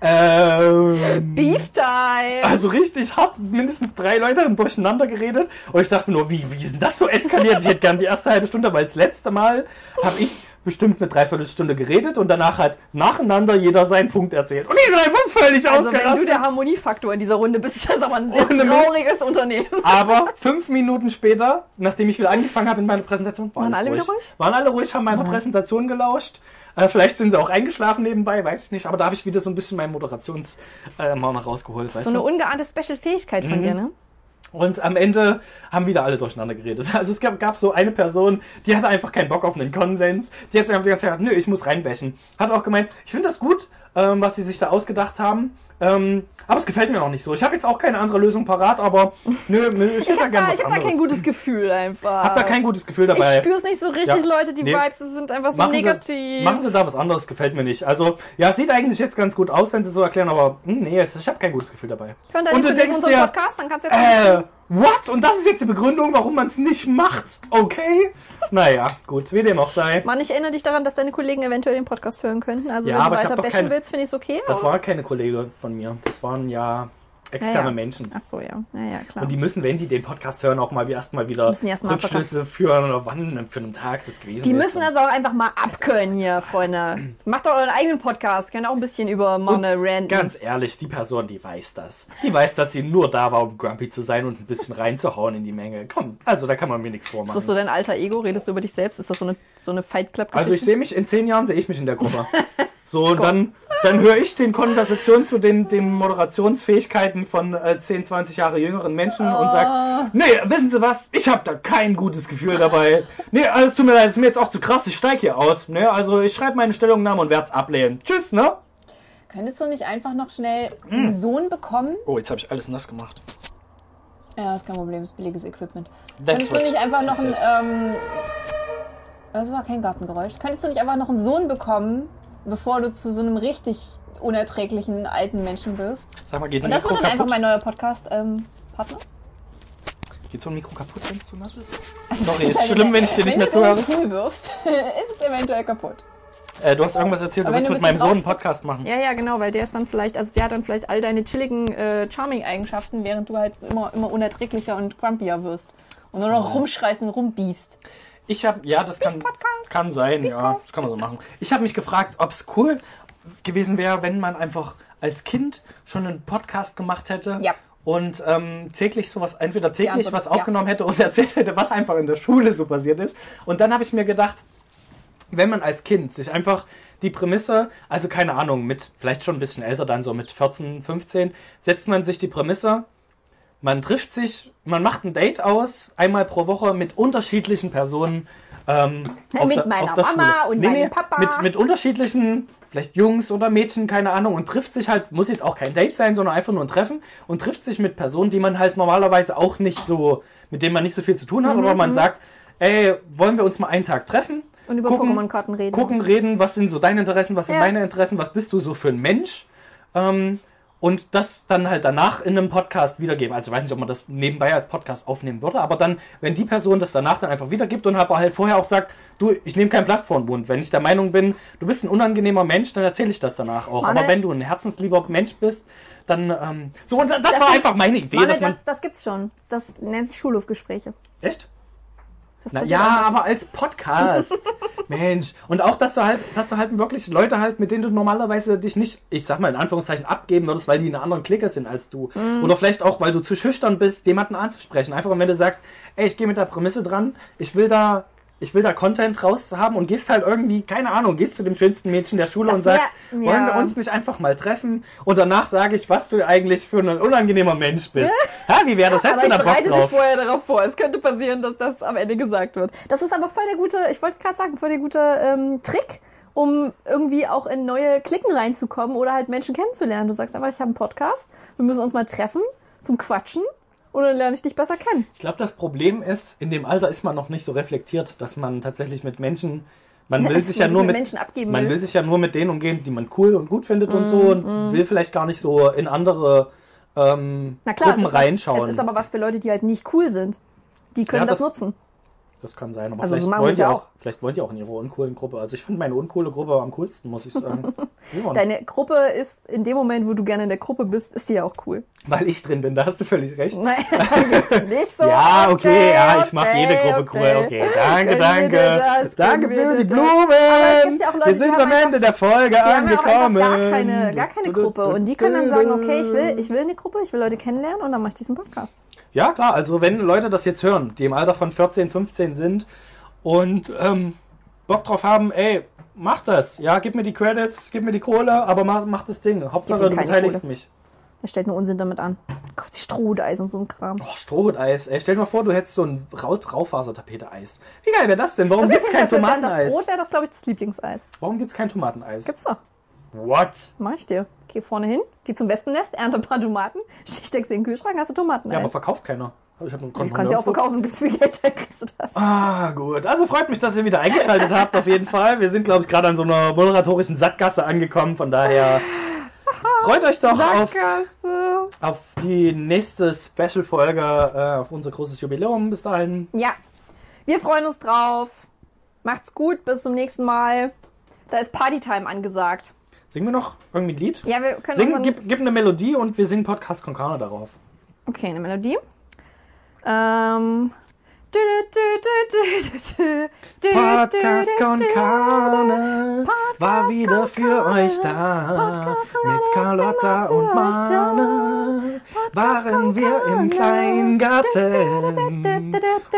Ähm, Beef Time. also richtig hart, mindestens drei Leute haben durcheinander geredet. Und ich dachte nur, wie, wie ist denn das so eskaliert? Ich hätte gern die erste halbe Stunde, weil das letzte Mal habe ich bestimmt eine Dreiviertelstunde geredet und danach hat nacheinander jeder seinen Punkt erzählt. Und die sind einfach völlig Also wenn du ausgerastet. der Harmoniefaktor in dieser Runde bist, ist das aber ein sehr Ohne Mist. trauriges Unternehmen. Aber fünf Minuten später, nachdem ich wieder angefangen habe in meiner Präsentation, Waren alles alle wieder ruhig? Waren alle ruhig, haben meiner Präsentation gelauscht. Äh, vielleicht sind sie auch eingeschlafen nebenbei, weiß ich nicht. Aber da habe ich wieder so ein bisschen meinen Moderations äh, rausgeholt, So eine ungeahnte Special-Fähigkeit von Mhm. dir, ne? Und am Ende haben wieder alle durcheinander geredet. Also es gab, gab so eine Person, die hatte einfach keinen Bock auf einen Konsens. Die hat sich einfach die ganze Zeit gesagt, nö, ich muss reinbashen. Hat auch gemeint, ich finde das gut, ähm, was sie sich da ausgedacht haben. Ähm, aber es gefällt mir noch nicht so. Ich habe jetzt auch keine andere Lösung parat, aber nö, nö, ich, Ich hätte da habe gerne da, was ich hab da kein gutes Gefühl einfach. Hab da kein gutes Gefühl ich dabei. spür's nicht so richtig, Ja. Leute. Die Nee. Vibes sind einfach so Machen negativ. Sie, machen Sie da was anderes, gefällt mir nicht. Also, ja, es sieht eigentlich jetzt ganz gut aus, wenn Sie es so erklären, aber hm, nee, es- ich habe kein gutes Gefühl dabei. Hören deine Und du denkst unseren dir, Podcast, dann kannst du jetzt Äh, what? Und das ist jetzt die Begründung, warum man es nicht macht? Okay. Naja, gut, wie dem auch sei. Mann, ich erinnere dich daran, dass deine Kollegen eventuell den Podcast hören könnten. Also Ja, wenn du weiter bashen willst, finde ich es okay. Das aber- war keine Kollege von mir. Das waren ja externe Ja, ja. Menschen. Ach so, ja. Ja, klar. Und die müssen, wenn die den Podcast hören, auch mal wie erstmal wieder erst mal Rückschlüsse führen oder wann für einen Tag das gewesen Die ist. müssen also auch einfach mal abkönnen hier, Freunde. Macht doch euren eigenen Podcast. Könnt auch ein bisschen über Monne ranten. Ganz ehrlich, die Person, die weiß das. Die weiß, dass sie nur da war, um grumpy zu sein und ein bisschen reinzuhauen in die Menge. Komm, also da kann man mir nichts Ist vormachen. das so dein alter Ego? Redest du über dich selbst? Ist das so eine, so eine Fight Club? Also ich sehe mich, in zehn Jahren sehe ich mich in der Gruppe. So, und dann, dann höre ich den Konversationen zu den, den Moderationsfähigkeiten von äh, 10, 20 Jahre jüngeren Menschen und Ah. sage, nee, wissen Sie was, ich habe da kein gutes Gefühl dabei. Nee, alles tut mir leid, ist mir jetzt auch zu krass, ich steige hier aus. Ne? Also ich schreibe meine Stellungnahme und werde es ablehnen. Tschüss, ne? Könntest du nicht einfach noch schnell einen Sohn bekommen? Oh, jetzt habe ich alles nass gemacht. Ja, ist kein Problem, das ist billiges Equipment. That's Könntest du nicht einfach noch einen, ähm, das war kein Gartengeräusch. Könntest du nicht einfach noch einen Sohn bekommen, bevor du zu so einem richtig unerträglichen alten Menschen wirst? Sag mal, geht Und das Mikro wird dann einfach mein neuer Podcast-Partner? Geht so ein Mikro kaputt, wenn es zu nass ist? Also, Sorry, das ist halt schlimm, wenn ich dir nicht mehr Wenn du zuhöre. so einen Pool wirfst, ist es eventuell kaputt. Äh, du hast irgendwas erzählt, du Aber wenn willst du mit ein meinem Sohn einen. Podcast machen. Ja, ja, genau, weil der ist dann vielleicht, also der hat dann vielleicht all deine chilligen äh, Charming-Eigenschaften, während du halt immer, immer unerträglicher und grumpier wirst. Und nur noch rumschreist und rumbiefst. Ich habe, ja, das kann, kann sein, ja, das kann man so machen. Ich habe mich gefragt, ob es cool gewesen wäre, wenn man einfach als Kind schon einen Podcast gemacht hätte. Ja. Und ähm, täglich sowas, entweder täglich Antwort was ist ja. aufgenommen hätte und erzählt hätte, was einfach in der Schule so passiert ist. Und dann habe ich mir gedacht, wenn man als Kind sich einfach die Prämisse, also keine Ahnung, mit vielleicht schon ein bisschen älter, dann so mit 14, 15, setzt man sich die Prämisse, man trifft sich, man macht ein Date aus, einmal pro Woche mit unterschiedlichen Personen. Ähm, Mit der, meiner Mama Schule. und nee, meinem Papa. Mit, mit unterschiedlichen, vielleicht Jungs oder Mädchen, keine Ahnung, und trifft sich halt, muss jetzt auch kein Date sein, sondern einfach nur ein Treffen und trifft sich mit Personen, die man halt normalerweise auch nicht so, mit denen man nicht so viel zu tun hat, Mhm, aber man sagt, ey, wollen wir uns mal einen Tag treffen? Und über Gucken- Pokémon-Karten reden. gucken, reden, was sind so deine Interessen, was sind Ja. meine Interessen, was bist du so für ein Mensch? Ähm, und das dann halt danach in einem Podcast wiedergeben. Also ich weiß nicht, ob man das nebenbei als Podcast aufnehmen würde, aber dann, wenn die Person das danach dann einfach wiedergibt und aber halt vorher auch sagt, du, ich nehme kein Blatt vor den Mund. Wenn ich der Meinung bin, du bist ein unangenehmer Mensch, dann erzähle ich das danach auch. Manne- aber wenn du ein herzenslieber Mensch bist, dann, ähm, so, und das, war sind- einfach meine Idee, Manne, dass man, das, das gibt's schon. Das nennt sich Schulhofgespräche. echt? Na, ja, aber als Podcast. Mensch. Und auch, dass du halt, dass du halt wirklich Leute halt, mit denen du normalerweise dich nicht, ich sag mal in Anführungszeichen, abgeben würdest, weil die in einer anderen Clique sind als du. Mhm. Oder vielleicht auch, weil du zu schüchtern bist, jemanden anzusprechen. Einfach, wenn du sagst, ey, ich gehe mit der Prämisse dran, ich will da, ich will da Content raus haben und gehst halt irgendwie, keine Ahnung, gehst zu dem schönsten Mädchen der Schule Das und sagst, wär- wollen wir ja. uns nicht einfach mal treffen? Und danach sage ich, was du eigentlich für ein unangenehmer Mensch bist. ha, wie wäre das? Hättest Aber du da Bock bereite dich vorher darauf vor. Es könnte passieren, dass das am Ende gesagt wird. Das ist aber voll der gute, ich wollte gerade sagen, voll der gute ähm, Trick, um irgendwie auch in neue Klicken reinzukommen oder halt Menschen kennenzulernen. Du sagst einfach, ich habe einen Podcast, wir müssen uns mal treffen zum Quatschen und dann lerne ich dich besser kennen. Ich glaube, das Problem ist, in dem Alter ist man noch nicht so reflektiert, dass man tatsächlich mit Menschen, man will sich ja nur mit Menschen abgeben man will. sich ja nur mit denen umgehen, die man cool und gut findet und so und will vielleicht gar nicht so in andere ähm, Na klar, Gruppen es ist, was- reinschauen. es ist aber was für Leute, die halt nicht cool sind. Die können Ja, das, das- nutzen. das kann sein, aber Also, so machen wir's die ja auch, vielleicht wollen die auch in ihrer uncoolen Gruppe. Also ich finde meine uncoole Gruppe am coolsten, muss ich sagen. Deine Gruppe ist in dem Moment, wo du gerne in der Gruppe bist, ist sie ja auch cool. weil ich drin bin, da hast du völlig recht. Nein, nicht so. ja, okay, ja, ich mache okay, jede Gruppe cool. Okay, danke, danke. das? danke für die? Blumen. Ja Leute, wir sind haben am Ende der Folge Die haben ja auch angekommen. gar keine, gar keine Gruppe. Und die können dann sagen, okay, ich will, ich will eine Gruppe, ich will Leute kennenlernen und dann mache ich diesen Podcast. Ja, klar, also wenn Leute das jetzt hören, die im Alter von 14, 15 sind und ähm, Bock drauf haben, ey, mach das. Ja, gib mir die Credits, gib mir die Kohle, aber mach, mach das Ding. Hauptsache, du beteiligst Kohle. mich. Er stellt nur Unsinn damit an. Kauft sich Strohteis und so ein Kram. Oh, Strohteis. Ey, stell dir mal vor, du hättest so ein Rau Raufasertapete-Eis. Wie geil wäre das denn? Warum gibt's kein dann das Tomateneis? Brot wäre das, glaube ich, das Lieblingseis. Warum gibt's kein Tomateneis? Gibt's doch. What? Mach ich dir. Geh vorne hin, geh zum Wespennest, ernte ein paar Tomaten, steck sie in den Kühlschrank, hast du Tomaten. Ja, aber verkauft keiner. Ich hab, du kannst sie auch verkaufen, gibst viel Geld, dann kriegst du das. Ah, gut. Also freut mich, dass ihr wieder eingeschaltet habt, auf jeden Fall. Wir sind, glaube ich, gerade an so einer moderatorischen Sackgasse angekommen. Von daher freut euch doch auf, auf die nächste Special-Folge, äh, auf unser großes Jubiläum. Bis dahin. Ja, wir freuen uns drauf. Macht's gut, bis zum nächsten Mal. Da ist Partytime angesagt. Singen wir noch irgendwie ein Lied? Ja, wir können Sing, unseren- gib, gib eine Melodie und wir singen Podcast Concano darauf. Okay, eine Melodie. Ähm. Podcast du, Concane war wieder für euch da. Mit Carlotta und. Mane waren wir im Kleingarten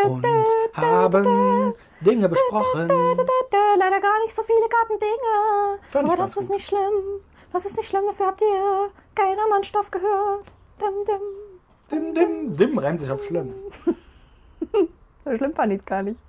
und haben Dinge besprochen. Leider gar nicht so viele Gartendinge. Aber das ist nicht schlimm. Das ist nicht schlimm, dafür habt ihr keinen anderen Stoff gehört. Dim, dim. Dim, dim, dim reimt sich auf schlimm. So schlimm fand ich es gar nicht.